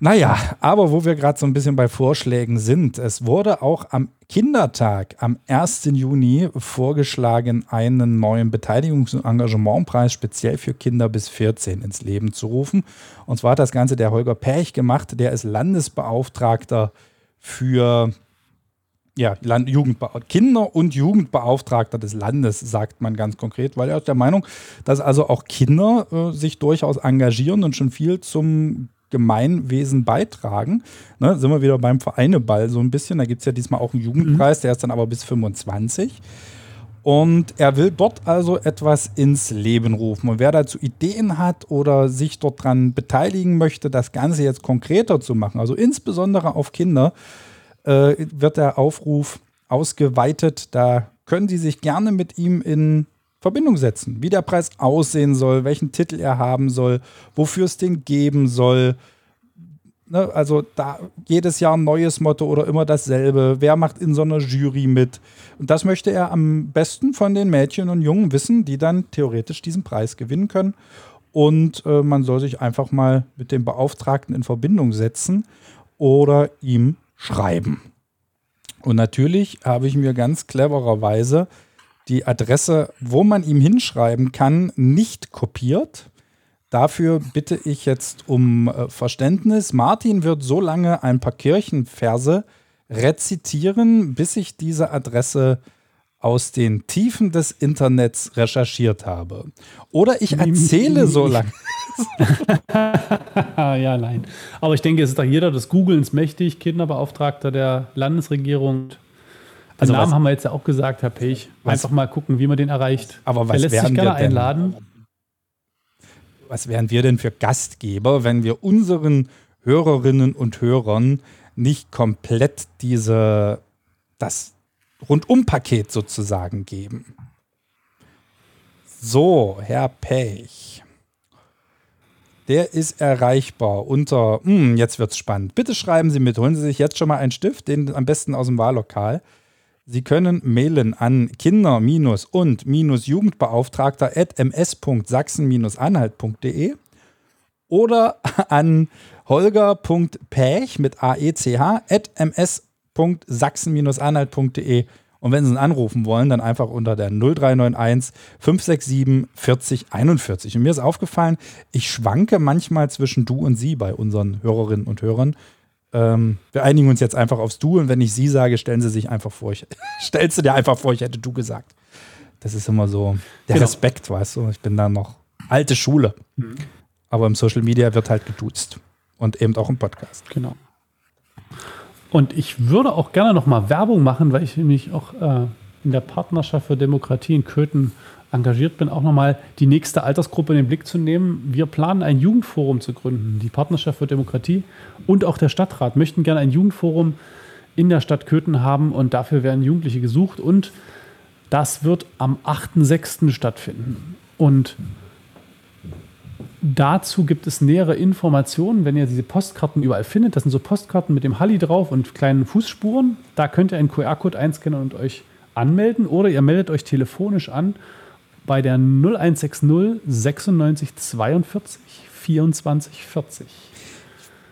Naja, aber wo wir gerade so ein bisschen bei Vorschlägen sind, es wurde auch am Kindertag am 1. Juni vorgeschlagen, einen neuen Beteiligungs- und Engagementpreis speziell für Kinder bis 14 ins Leben zu rufen. Und zwar hat das Ganze der Holger Perch gemacht, der ist Landesbeauftragter für ja, Land Jugendbe Kinder- und Jugendbeauftragter des Landes, sagt man ganz konkret, weil er ist der Meinung, dass also auch Kinder äh, sich durchaus engagieren und schon viel zum Gemeinwesen beitragen. Ne, sind wir wieder beim Vereineball so ein bisschen. Da gibt es ja diesmal auch einen Jugendpreis, der ist dann aber bis 25. Und er will dort also etwas ins Leben rufen. Und wer dazu Ideen hat oder sich dort dran beteiligen möchte, das Ganze jetzt konkreter zu machen, also insbesondere auf Kinder, äh, wird der Aufruf ausgeweitet. Da können Sie sich gerne mit ihm in Verbindung setzen, wie der Preis aussehen soll, welchen Titel er haben soll, wofür es den geben soll. Ne, also da jedes Jahr ein neues Motto oder immer dasselbe. Wer macht in so einer Jury mit? Und das möchte er am besten von den Mädchen und Jungen wissen, die dann theoretisch diesen Preis gewinnen können. Und äh, man soll sich einfach mal mit dem Beauftragten in Verbindung setzen oder ihm schreiben. Und natürlich habe ich mir ganz clevererweise die Adresse, wo man ihm hinschreiben kann, nicht kopiert. Dafür bitte ich jetzt um äh, Verständnis. Martin wird so lange ein paar Kirchenverse rezitieren, bis ich diese Adresse aus den Tiefen des Internets recherchiert habe. Oder ich erzähle so lange. [LAUGHS] ja, nein. Aber ich denke, es ist doch jeder des Googlens mächtig, Kinderbeauftragter der Landesregierung. Den Also Namen was- haben wir jetzt ja auch gesagt, Herr Pech. Was- Einfach mal gucken, wie man den erreicht. Aber was lässt sich gerne wir denn? einladen. Was wären wir denn für Gastgeber, wenn wir unseren Hörerinnen und Hörern nicht komplett diese, das Rundumpaket sozusagen geben? So, Herr Pech. Der ist erreichbar unter, hm, jetzt wird's spannend. Bitte schreiben Sie mit, holen Sie sich jetzt schon mal einen Stift, den am besten aus dem Wahllokal. Sie können mailen an kinder- und jugendbeauftragter at ms.sachsen-anhalt.de oder an holger.pech mit aech at ms.sachsen-anhalt.de und wenn Sie ihn anrufen wollen, dann einfach unter der 0391 567 40 41. Und mir ist aufgefallen, ich schwanke manchmal zwischen du und sie bei unseren Hörerinnen und Hörern. Ähm, wir einigen uns jetzt einfach aufs Du und wenn ich sie sage, stellen sie sich einfach vor, ich, [LAUGHS] stellst du dir einfach vor, ich hätte du gesagt. Das ist immer so der Genau. Respekt, weißt du. Ich bin da noch alte Schule. Aber im Social Media wird halt geduzt. Und eben auch im Podcast. Genau. Und ich würde auch gerne noch mal Werbung machen, weil ich nämlich auch äh, in der Partnerschaft für Demokratie in Köthen engagiert bin, auch noch mal die nächste Altersgruppe in den Blick zu nehmen. Wir planen ein Jugendforum zu gründen. Die Partnerschaft für Demokratie und auch der Stadtrat möchten gerne ein Jugendforum in der Stadt Köthen haben und dafür werden Jugendliche gesucht und das wird am 8.6. stattfinden. Und Dazu gibt es nähere Informationen, wenn ihr diese Postkarten überall findet. Das sind so Postkarten mit dem Halli drauf und kleinen Fußspuren. Da könnt ihr einen QR-Code einscannen und euch anmelden oder ihr meldet euch telefonisch an bei der 0160 96 42 24 40.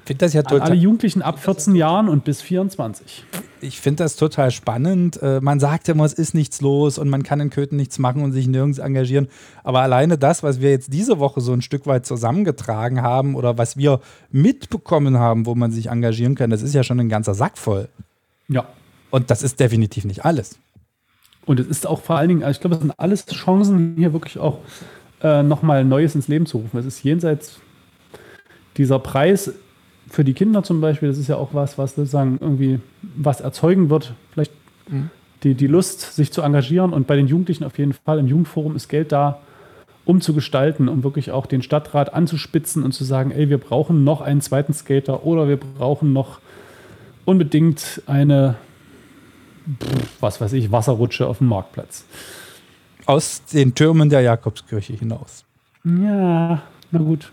Finde das ja An alle total, Jugendlichen ab 14 Jahren und bis 24. ich find das total spannend. Äh, Man sagt immer, es ist nichts los und man kann in Köthen nichts machen und sich nirgends engagieren. Aber alleine das, was wir jetzt diese Woche so ein Stück weit zusammengetragen haben oder was wir mitbekommen haben, wo man sich engagieren kann, das ist ja schon ein ganzer Sack voll. Ja. Und das ist definitiv nicht alles. Und es ist auch vor allen Dingen, also ich glaube, es sind alles Chancen, hier wirklich auch äh, nochmal Neues ins Leben zu rufen. Es ist jenseits dieser Preis für die Kinder zum Beispiel, das ist ja auch was, was sozusagen irgendwie was erzeugen wird, vielleicht die, die Lust, sich zu engagieren. Und bei den Jugendlichen auf jeden Fall, im Jugendforum ist Geld da, um zu gestalten, um wirklich auch den Stadtrat anzuspitzen und zu sagen, ey, wir brauchen noch einen zweiten Skater oder wir brauchen noch unbedingt eine, was weiß ich, Wasserrutsche auf dem Marktplatz. Aus den Türmen der Jakobskirche hinaus. Ja, na gut.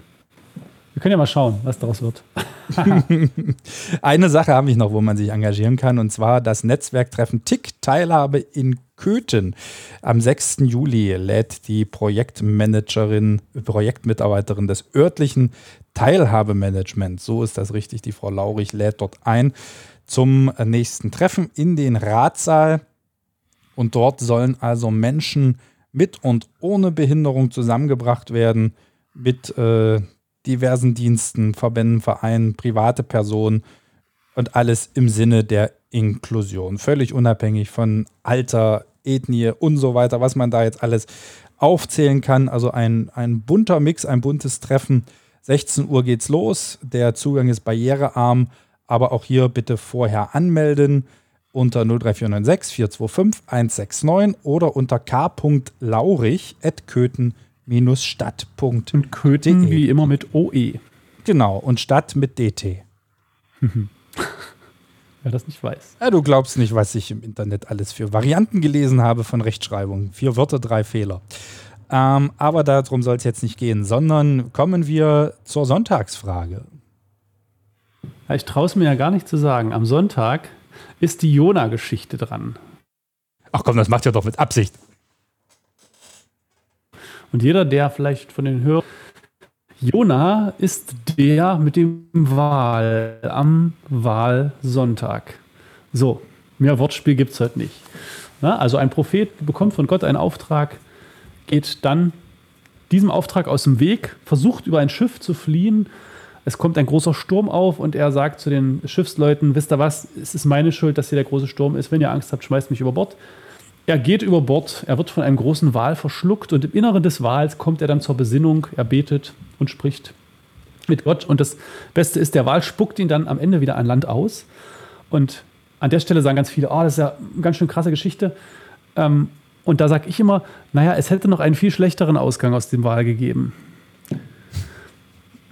Wir können ja mal schauen, was daraus wird. [LAUGHS] Eine Sache habe ich noch, wo man sich engagieren kann, und zwar das Netzwerktreffen TIC Teilhabe in Köthen. Am 6. Juli lädt die Projektmanagerin, Projektmitarbeiterin des örtlichen Teilhabemanagements, so ist das richtig, die Frau Laurich lädt dort ein zum nächsten Treffen in den Ratsaal. Und dort sollen also Menschen mit und ohne Behinderung zusammengebracht werden, mit äh, diversen Diensten, Verbänden, Vereinen, private Personen und alles im Sinne der Inklusion. Völlig unabhängig von Alter, Ethnie und so weiter, was man da jetzt alles aufzählen kann. Also ein, ein bunter Mix, ein buntes Treffen. 16 Uhr geht's los. Der Zugang ist barrierearm, aber auch hier bitte vorher anmelden unter 03496 425 169 oder unter k.laurich.köthen-stadt.de. Und Köthen wie immer mit OE. Genau, und Stadt mit DT. [LAUGHS] Wer das nicht weiß. Ja, du glaubst nicht, was ich im Internet alles für Varianten gelesen habe von Rechtschreibung. Vier Wörter, drei Fehler. Ähm, aber darum soll es jetzt nicht gehen, sondern kommen wir zur Sonntagsfrage. Ja, ich traue es mir ja gar nicht zu sagen. Am Sonntag ist die Jona-Geschichte dran. Ach komm, das macht ja doch mit Absicht. Und jeder, der vielleicht von den Hörern. Jona ist der mit dem Wahl am Wahlsonntag. So, mehr Wortspiel gibt es heute nicht. Na, also ein Prophet bekommt von Gott einen Auftrag, geht dann diesem Auftrag aus dem Weg, versucht über ein Schiff zu fliehen. Es kommt ein großer Sturm auf und er sagt zu den Schiffsleuten, wisst ihr was, es ist meine Schuld, dass hier der große Sturm ist. Wenn ihr Angst habt, schmeißt mich über Bord. Er geht über Bord, er wird von einem großen Wal verschluckt und im Inneren des Wals kommt er dann zur Besinnung, er betet und spricht mit Gott. Und das Beste ist, der Wal spuckt ihn dann am Ende wieder an Land aus. Und an der Stelle sagen ganz viele, oh, das ist ja eine ganz schön krasse Geschichte. Ähm, und da sage ich immer, naja, es hätte noch einen viel schlechteren Ausgang aus dem Wal gegeben.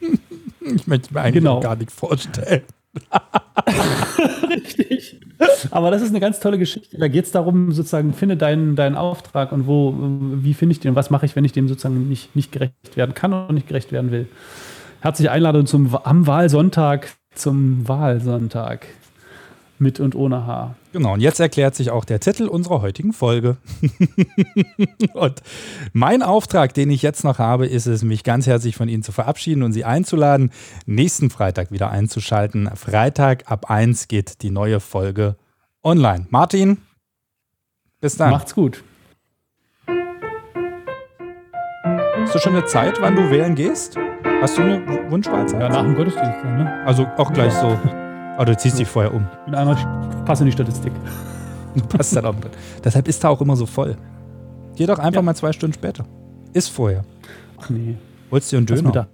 [LAUGHS] Ich möchte mir eigentlich Genau. gar nicht vorstellen. Richtig. Aber das ist eine ganz tolle Geschichte. Da geht es darum, sozusagen, finde deinen, deinen Auftrag und wo, wie finde ich den und was mache ich, wenn ich dem sozusagen nicht, nicht gerecht werden kann und nicht gerecht werden will. Herzliche Einladung zum, am Wahlsonntag, zum Wahlsonntag. Mit und ohne Haar. Genau, und jetzt erklärt sich auch der Titel unserer heutigen Folge. [LAUGHS] und mein Auftrag, den ich jetzt noch habe, ist es, mich ganz herzlich von Ihnen zu verabschieden und Sie einzuladen, nächsten Freitag wieder einzuschalten. Freitag ab 1 geht die neue Folge online. Martin, bis dann. Macht's gut. Hast du schon eine Zeit, wann du wählen gehst? Hast du eine Wunschwahlzeit? Ja, nach dem Gottesdienst ne? Also auch gleich so. [LAUGHS] Aber du ziehst dich vorher um. Bin einmal passe in die Statistik. [LAUGHS] Du passt dann auch mit. Deshalb ist da auch immer so voll. Geh doch einfach mal zwei Stunden später. Ist vorher. Ach nee. Holst dir einen Döner.